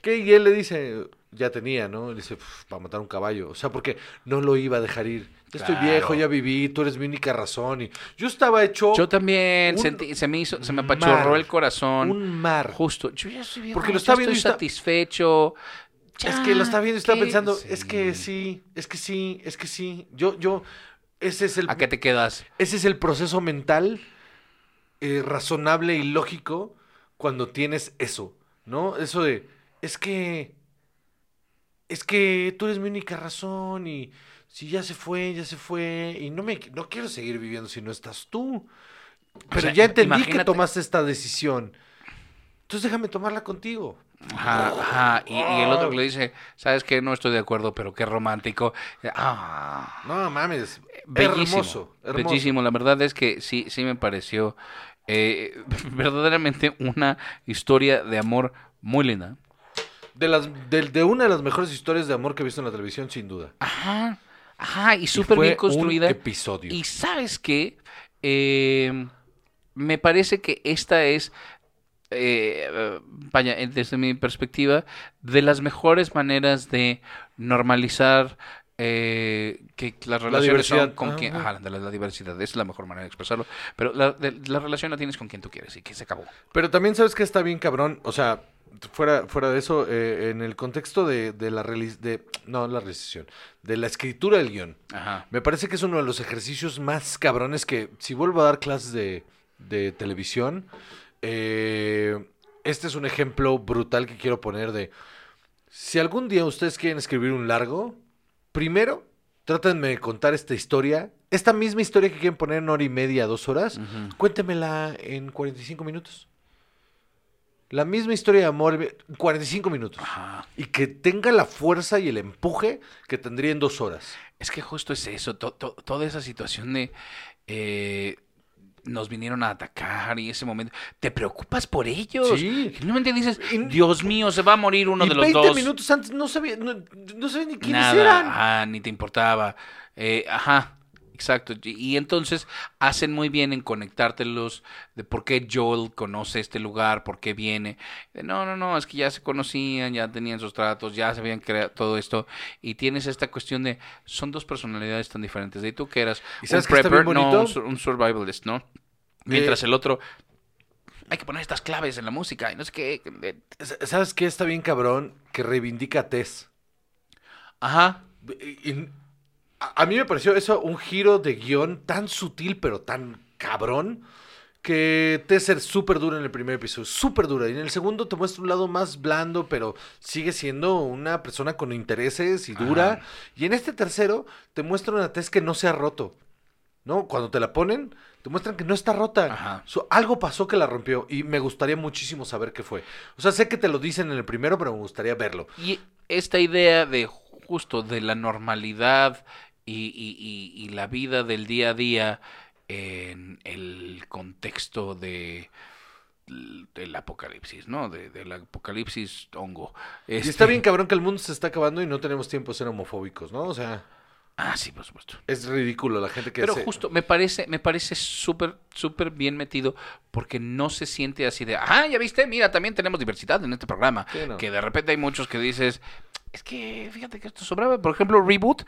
que y él le dice, ya tenía, ¿no? Le dice, para matar un caballo, o sea, porque no lo iba a dejar ir. Estoy viejo, ya viví, tú eres mi única razón. Y yo estaba hecho Yo también un sentí, se me hizo, se me apachurró mar, el corazón. un mar. Justo, yo ya estoy viejo, Porque lo está viendo estoy está- satisfecho. Es que lo está viendo y está ¿qué? pensando, es que sí, es que sí, es que sí. Yo, yo, ese es el, ¿A qué te quedas? ese es el proceso mental eh, razonable y lógico cuando tienes eso, ¿no? Eso de, es que, es que tú eres mi única razón y si ya se fue, ya se fue y no me, no quiero seguir viviendo si no estás tú. Pero sea, ya entendí que tomaste esta decisión. Entonces déjame tomarla contigo. Ajá, ajá. Y, y el otro que le dice, ¿sabes qué? No estoy de acuerdo, pero qué romántico. Ah, No mames, bellísimo. hermoso, hermoso. Bellísimo. La verdad es que sí, sí me pareció eh, verdaderamente una historia de amor muy linda. De, las, de, de una de las mejores historias de amor que he visto en la televisión, sin duda. Ajá, ajá, y súper bien construida. Un episodio. Y sabes qué, Eh, me parece que esta es, eh, eh, vaya, desde mi perspectiva, de las mejores maneras de normalizar eh, que las relaciones son diversidad. con Ah, quien... Ajá, la, la diversidad, es la mejor manera de expresarlo. Pero la, de- la relación la tienes con quien tú quieres y que se acabó. Pero también sabes que está bien cabrón, o sea, fuera, fuera de eso, eh, en el contexto de, de la de no la realización, de la escritura del guion. Ajá. Me parece que es uno de los ejercicios más cabrones que si vuelvo a dar clases de, de televisión, eh, este es un ejemplo brutal que quiero poner de, si algún día ustedes quieren escribir un largo, primero trátenme de contar esta historia, esta misma historia que quieren poner en hora y media, dos horas, Ujú. cuéntemela en 45 minutos. La misma historia de amor en 45 minutos. Ajá. Y que tenga la fuerza y el empuje que tendría en dos horas. Es que justo es eso, to- to- toda esa situación de eh, nos vinieron a atacar y ese momento. ¿Te preocupas por ellos? Sí. Dices, Dios mío, se va a morir uno y de los 20 dos. minutos antes no sabía, no, no sabía ni quiénes Nada, eran. ajá, ni te importaba. Eh, ajá, exacto. Y, entonces hacen muy bien en conectártelos de por qué Joel conoce este lugar, por qué viene. No, no, no, es que ya se conocían, ya tenían sus tratos, ya se habían creado todo esto. Y tienes esta cuestión de, son dos personalidades tan diferentes. De tú que eras ¿Y un prepper, no, un, sur- un survivalist, ¿no? Mientras Eh, el otro... Hay que poner estas claves en la música y no sé qué. ¿Sabes qué está bien cabrón? Que reivindica a Tess. Ajá. Y- y- a, a mí me pareció eso un giro de guion tan sutil, pero tan cabrón, que Tess es súper dura en el primer episodio, súper dura. Y en el segundo te muestra un lado más blando, pero sigue siendo una persona con intereses y dura. Ajá. Y en este tercero te muestra una Tess que no se ha roto. ¿No? Cuando te la ponen, te muestran que no está rota. Ajá. So, algo pasó que la rompió y me gustaría muchísimo saber qué fue. O sea, sé que te lo dicen en el primero, pero me gustaría verlo. Y esta idea de justo de la normalidad y, y- y- y la vida del día a día en el contexto de del apocalipsis, ¿no? De, del apocalipsis hongo. Y Este- está bien cabrón que el mundo se está acabando y no tenemos tiempo de ser homofóbicos, ¿no? O sea, Ah, sí, por supuesto. es ridículo la gente que Pero hace- justo, me parece, me parece súper, súper bien metido porque no se siente así de, ah, ya viste, mira, también tenemos diversidad en este programa. Sí, no. Que de repente hay muchos que dices, es que fíjate que esto sobraba. Por ejemplo, Reboot,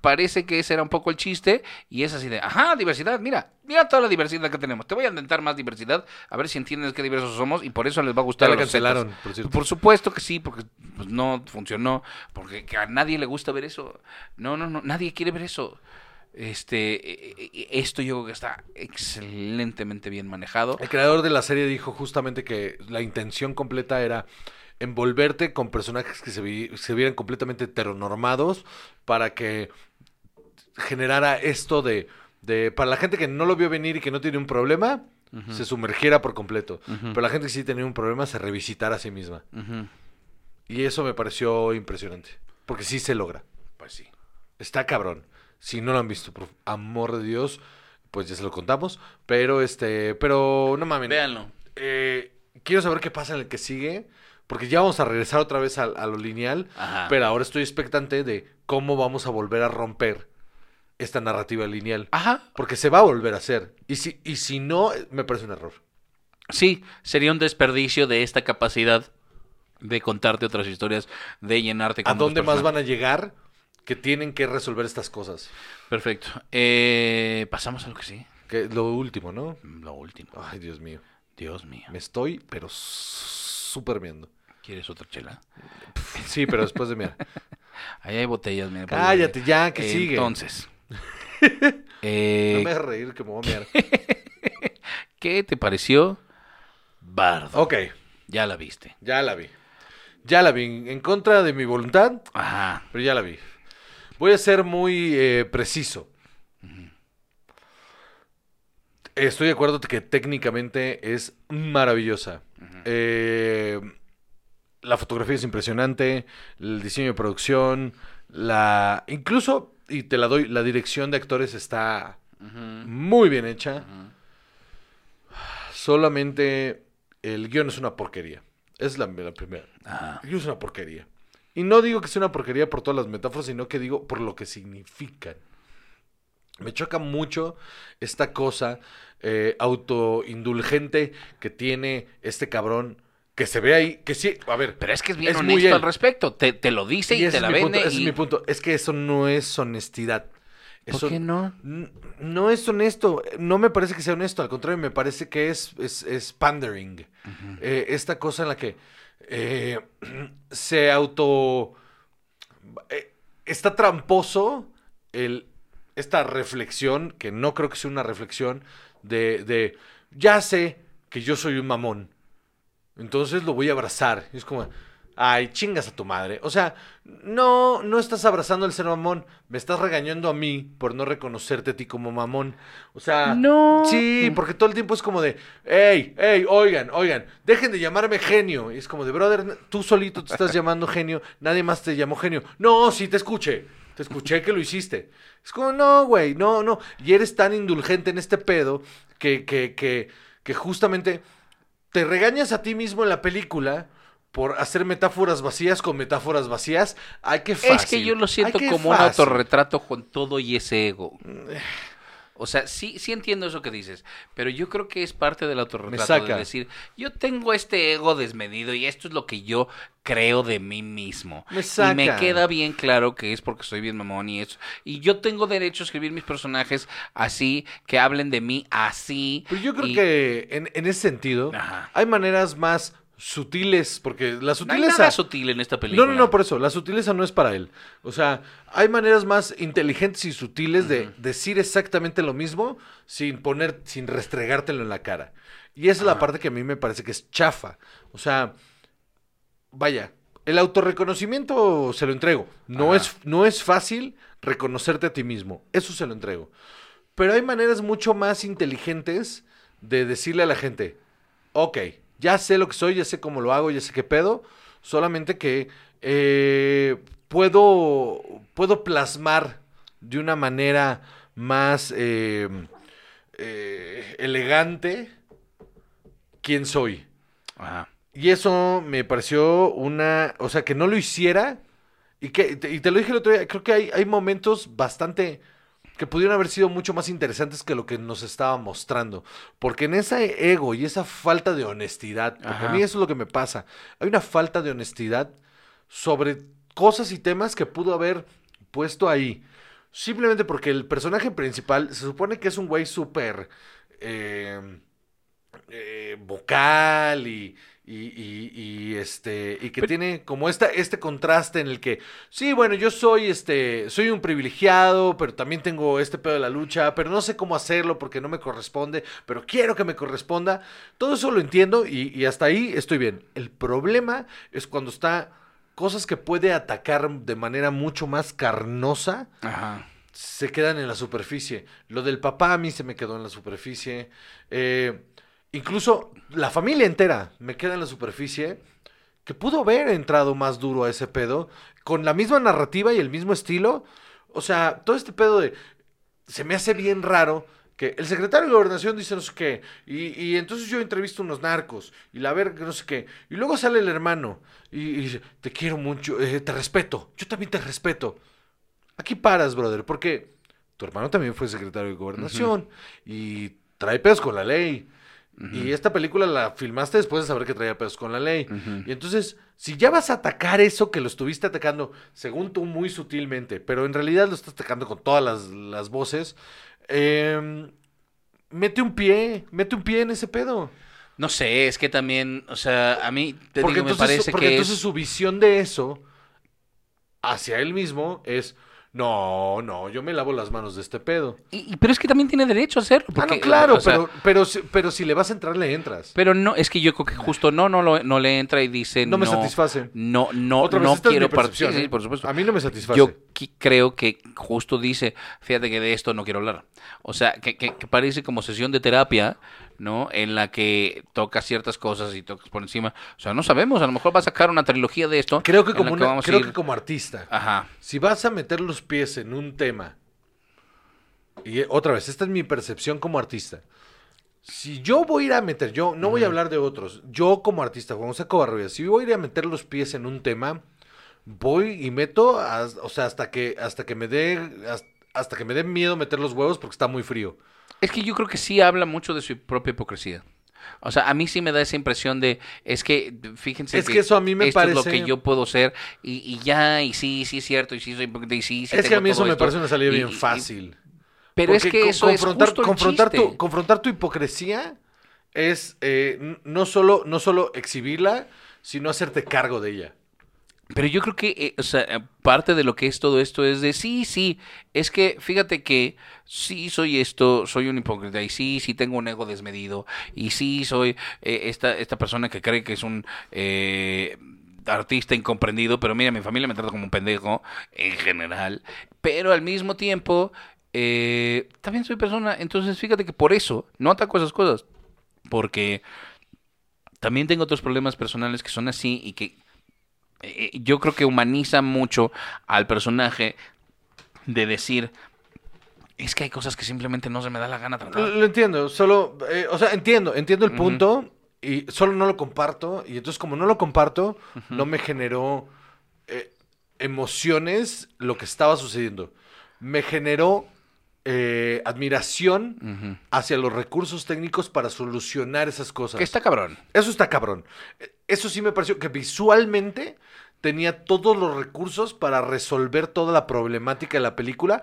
parece que ese era un poco el chiste y es así de, ajá, diversidad, mira, mira toda la diversidad que tenemos. Te voy a inventar más diversidad, a ver si entiendes qué diversos somos y por eso les va a Ya gustar la los cancelaron, por cierto. Por supuesto que sí, porque pues, no funcionó, porque que a nadie le gusta ver eso. No, no, no, nadie quiere ver eso. Este, eh, eh, esto yo creo que está excelentemente bien manejado. El creador de la serie dijo justamente que la intención completa era envolverte con personajes que se, vi- se vieran completamente heteronormados para que generara esto de, de- para la gente que no lo vio venir y que no tiene un problema, se sumergiera por completo. Pero la gente que sí tenía un problema se revisitara a sí misma. Y eso me pareció impresionante. Porque sí se logra. Pues sí. Está cabrón. Si no lo han visto, por amor de Dios, pues ya se lo contamos. Pero este, pero no mames. Véanlo. Eh, quiero saber qué pasa en el que sigue. Porque ya vamos a regresar otra vez a, a lo lineal. Ajá. Pero ahora estoy expectante de cómo vamos a volver a romper esta narrativa lineal. Ajá. Porque se va a volver a hacer. Y si, y si no, me parece un error. Sí, sería un desperdicio de esta capacidad de contarte otras historias, de llenarte con ¿A dónde más van a llegar que tienen que resolver estas cosas? Perfecto. Eh, Pasamos a lo que sí. Que lo último, ¿no? Lo último. Ay, Dios mío. Dios mío. Me estoy, pero súper viendo. ¿Quieres otra chela? Sí, pero después de mirar. Ahí hay botellas, mira. Cállate ya, que sigue. Entonces. No eh, me hagas reír que me voy a mirar. ¿Qué te pareció Bardo? Ok, Ya la viste. ya la vi. Ya la vi. En contra de mi voluntad, Ajá. pero ya la vi. Voy a ser muy eh, preciso. Estoy de acuerdo que técnicamente es maravillosa. Eh, la fotografía es impresionante, el diseño de producción, la incluso y te la doy, la dirección de actores está muy bien hecha. Solamente el guion es una porquería. Es la, la primera. El guion es una porquería. Y no digo que sea una porquería por todas las metáforas, sino que digo por lo que significan. Me choca mucho esta cosa eh, autoindulgente que tiene este cabrón que se ve ahí, que sí, a ver. Pero es que es bien Es muy honesto él. al respecto. Te, te lo dice y, te la vende. punto, ese y- es mi punto. Es que eso no es honestidad. ¿Por Eso qué no? no es honesto. No me parece que sea honesto. Al contrario, me parece que es, es, es pandering. Eh, esta cosa en la que eh, se auto... eh, está tramposo el, esta reflexión, que no creo que sea una reflexión, de, de ya sé que yo soy un mamón. Entonces lo voy a abrazar. Y es como, ay, chingas a tu madre. O sea, no, no estás abrazando al ser mamón. Me estás regañando a mí por no reconocerte a ti como mamón. O sea, No. Sí, porque todo el tiempo es como de, hey, hey, oigan, oigan, dejen de llamarme genio. Y es como de, brother, tú solito te estás llamando genio. Nadie más te llamó genio. No, sí, te escuché. Te escuché que lo hiciste. Es como, no, güey, no, no. Y eres tan indulgente en este pedo que, que, que, que justamente te regañas a ti mismo en la película por hacer metáforas vacías con metáforas vacías. Ay, qué fácil. Es que yo lo siento como un autorretrato con todo y ese ego. O sea, sí, sí entiendo eso que dices, pero yo creo que es parte del autorretrato saca. de decir, yo tengo este ego desmedido y esto es lo que yo creo de mí mismo. Me Y me saca. queda bien claro que es porque soy bien mamón y eso. Y yo tengo derecho a escribir mis personajes así, que hablen de mí así. Pero yo creo y- que en, en ese sentido Ajá. hay maneras más sutiles, porque la No hay sutileza... nada sutil en esta película. No, no, no, por eso, la sutileza no es para él. O sea, hay maneras más inteligentes y sutiles de decir exactamente lo mismo sin poner, sin restregártelo en la cara. Y esa es la parte que a mí me parece que es chafa. O sea, vaya, el autorreconocimiento se lo entrego. No es, no es fácil reconocerte a ti mismo. Eso se lo entrego. Pero hay maneras mucho más inteligentes de decirle a la gente, ok, ya sé lo que soy, ya sé cómo lo hago, ya sé qué pedo, solamente que eh, puedo, puedo plasmar de una manera más eh, eh, elegante quién soy. Ajá. Y eso me pareció una, o sea, que no lo hiciera y que y te lo dije el otro día, creo que hay, hay momentos bastante que pudieron haber sido mucho más interesantes que lo que nos estaba mostrando, porque en ese ego y esa falta de honestidad, porque a mí eso es lo que me pasa, hay una falta de honestidad sobre cosas y temas que pudo haber puesto ahí, simplemente porque el personaje principal se supone que es un güey súper eh, eh, vocal y, y, y- y, este y que tiene como esta, este contraste en el que sí bueno yo soy este soy un privilegiado pero también tengo este pedo de la lucha pero no sé cómo hacerlo porque no me corresponde pero quiero que me corresponda todo eso lo entiendo y, y hasta ahí estoy bien el problema es cuando está cosas que puede atacar de manera mucho más carnosa Ajá. se quedan en la superficie. Lo del papá a mí se me quedó en la superficie. Eh, incluso la familia entera me queda en la superficie. Que pudo haber entrado más duro a ese pedo. Con la misma narrativa y el mismo estilo. O sea, todo este pedo de. Se me hace bien raro. Que el secretario de gobernación dice no sé qué. Y, y entonces yo entrevisto unos narcos. Y la verga no sé qué. Y luego sale el hermano. Y, y dice, te quiero mucho. eh, te respeto. Yo también te respeto. Aquí paras, brother, porque tu hermano también fue secretario de gobernación y trae pedos con la ley. Y esta película la filmaste después de saber que traía pedos con la ley. Y entonces, si ya vas a atacar eso que lo estuviste atacando, según tú, muy sutilmente, pero en realidad lo estás atacando con todas las, las voces, em, mete un pie, mete un pie en ese pedo. No sé, es que también, o sea, a mí te porque digo, me entonces, parece porque que entonces es... su visión de eso hacia él mismo es, no, no, yo me lavo las manos de este pedo. Y- pero es que también tiene derecho a hacerlo. Ah, no, claro, o sea, pero, pero, si- pero si le vas a entrar, le entras. Pero no, es que yo creo que justo no, no, lo- no le entra y dice No me satisface. No, no, Otra vez, no esta quiero participar. Sí, ¿eh? por supuesto. A mí no me satisface. Yo creo que justo dice, fíjate que de esto no quiero hablar. O sea, que, que- que parece como sesión de terapia, ¿no? En la que tocas ciertas cosas y tocas por encima. O sea, no sabemos, a lo mejor va a sacar una trilogía de esto. Creo que como, la una- vamos a creo ir- que como artista, Ajá. si vas a meter los pies en un tema, y eh, otra vez, esta es mi percepción como artista. Si yo voy a ir a meter, yo no voy a hablar de otros, yo como artista, Juan José Covarrubias, si voy a ir a meter los pies en un tema, voy y meto, o sea, hasta que, hasta que me dé, hasta, hasta que me dé miedo meter los huevos porque está muy frío. Es que yo creo que sí habla mucho de su propia hipocresía. O sea, a mí sí me da esa impresión de, es que, fíjense Es que eso a mí me esto es lo parece- que yo puedo ser y, y ya, y sí, sí es cierto, y sí soy hipócrita, y sí, sí es que a mí eso me parece una salida y- bien fácil. pero es que eso confrontar, es justo el confrontar, chiste. tu, confrontar tu hipocresía es eh, no, solo, no solo exhibirla, sino hacerte cargo de ella. Pero yo creo que, eh, eh, parte de lo que es todo esto es de sí, sí, es que fíjate que sí soy esto, soy un hipócrita y sí, sí tengo un ego desmedido y sí soy eh, esta, esta persona que cree que es un artista incomprendido, pero mira, mi familia me trata como un pendejo en general, pero al mismo tiempo eh, también soy persona, entonces fíjate que por eso no ataco esas cosas, porque también tengo otros problemas personales que son así y que eh, yo creo que humaniza mucho al personaje de decir es que hay cosas que simplemente no se me da la gana tratar. lo entiendo, solo, eh, o sea, entiendo, entiendo el punto y solo no lo comparto y entonces como no lo comparto, no me generó eh, emociones lo que estaba sucediendo. Me generó eh, admiración hacia los recursos técnicos para solucionar esas cosas. Que está cabrón. Eso está cabrón. Eso sí me pareció que visualmente tenía todos los recursos para resolver toda la problemática de la película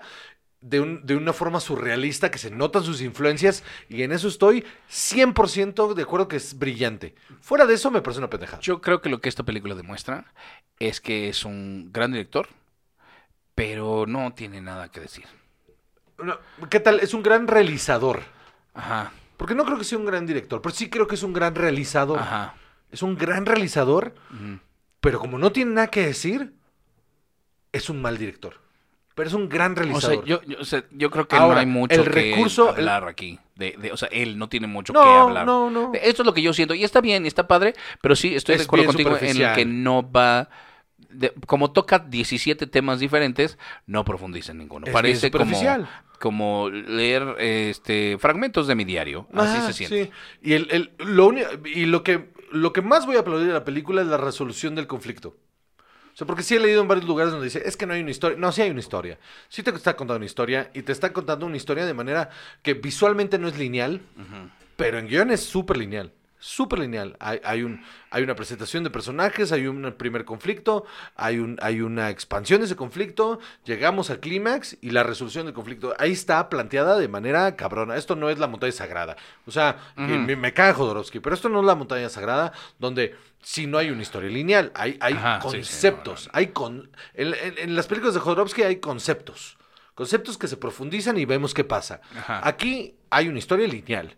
de, un- de una forma surrealista que se notan sus influencias y en eso estoy 100% de acuerdo que es brillante. Fuera de eso me parece una pendejada. Yo creo que lo que esta película demuestra es que es un gran director, pero no tiene nada que decir. ¿Qué tal? Es un gran realizador. Ajá, Porque no creo que sea un gran director, pero sí creo que es un gran realizador. ajá. Es un gran realizador, pero como no tiene nada que decir, es un mal director. Pero es un gran O realizador. sea, yo, yo- o sea, yo creo que Ahora, no hay mucho el que recurso- hablar aquí. De, de- o sea, él no tiene mucho que no, hablar. no, no. Esto es lo que yo siento. Y está bien, y está padre, pero sí estoy de acuerdo contigo en el que no va. De- como toca 17 temas diferentes, no profundiza en ninguno. Es Parece como, leer este fragmentos de mi diario. Así Ajá, se siente. sí. Y, el, el- lo, y lo, que, lo que más voy a aplaudir de la película es la resolución del conflicto. O sea, porque sí he leído en varios lugares donde dice, es que no hay una historia. No, sí hay una historia. Sí te está contando una historia y te está contando una historia de manera que visualmente no es lineal, pero en guion es súper lineal. Súper lineal. Hay, hay, un, hay una presentación de personajes, hay un primer conflicto, hay, un, hay una expansión de ese conflicto, llegamos al clímax y la resolución del conflicto. Ahí está planteada de manera cabrona. Esto no es la montaña sagrada. O sea, me, me caga Jodorowsky, pero esto no es la montaña sagrada donde si no hay una historia lineal, hay, hay Ajá, sí, sí, conceptos. no, no, Hay con, en, en- en las películas de Jodorowsky hay conceptos. Conceptos que se profundizan y vemos qué pasa. Ajá. Aquí hay una historia lineal.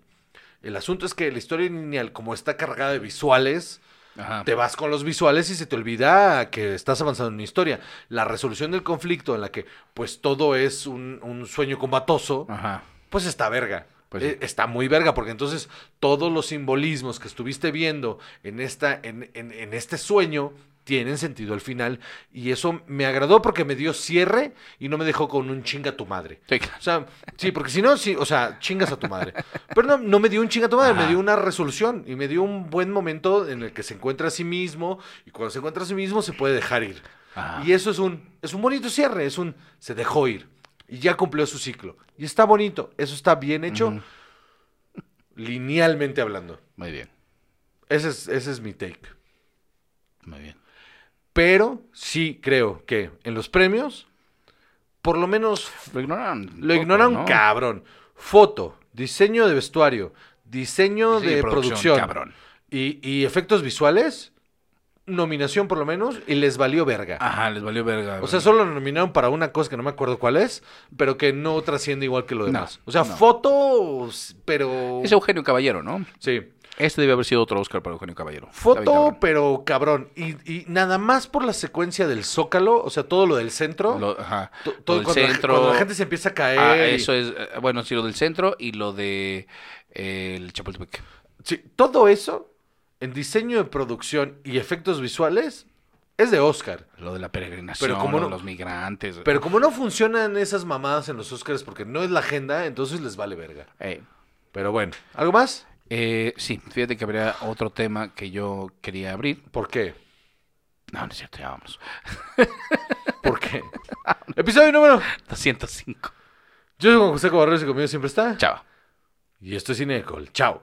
El asunto es que la historia lineal, como está cargada de visuales, Ajá. te vas con los visuales y se te olvida que estás avanzando en una historia. La resolución del conflicto en la que pues todo es un, un sueño combatoso, Ajá. pues está verga. Pues sí. Eh, está muy verga, porque entonces todos los simbolismos que estuviste viendo en, esta, en, en- en este sueño tienen sentido al final. Y eso me agradó porque me dio cierre y no me dejó con un chinga tu madre. Sí. O sea, sí, porque si no, sí, o sea, chingas a tu madre. Pero no, no me dio un chinga a tu madre, Ajá. me dio una resolución y me dio un buen momento en el que se encuentra a sí mismo y cuando se encuentra a sí mismo se puede dejar ir. Ajá. Y eso es un, es un bonito cierre, es un, se dejó ir y ya cumplió su ciclo. Y está bonito, eso está bien hecho, linealmente hablando. Muy bien. Ese es, ese es mi take. Muy bien. Pero sí creo que en los premios, por lo menos Lo ignoraron. un Lo ignoran ¿no? cabrón. Foto, diseño de vestuario, diseño, Diseño de producción, producción, cabrón. Y, y efectos visuales, nominación por lo menos, y les valió verga. Ajá, les valió verga. O sea, solo lo nominaron para una cosa que no me acuerdo cuál es, pero que no trasciende igual que lo No, demás. o sea, no. fotos, pero... Es Eugenio Caballero, ¿no? Sí. Este debe haber sido otro Oscar para Eugenio Caballero. Foto, cabrón. pero cabrón. Y, y nada más por la secuencia del Zócalo, o sea, todo lo del centro. Lo- ajá. todo del cuando, la- centro. cuando la gente se empieza a caer. Ah, y- eso es. eh, Bueno, sí, lo del centro y lo de. eh, el Chapultepec. Sí, todo eso en diseño de producción y efectos visuales es de Oscar. Lo de la peregrinación, Pero como lo de no- los migrantes. Pero como no funcionan esas mamadas en los Oscars porque no es la agenda, entonces les vale verga. Eh, Pero bueno, ¿algo más? Eh, sí, fíjate que habría otro tema que yo quería abrir. ¿Por qué? No, no es cierto, ya vamos. ¿Por qué? Episodio número. 205. Yo soy Juan José Cabarrero y conmigo siempre está. Chao. Y esto es Cinecol. Chao.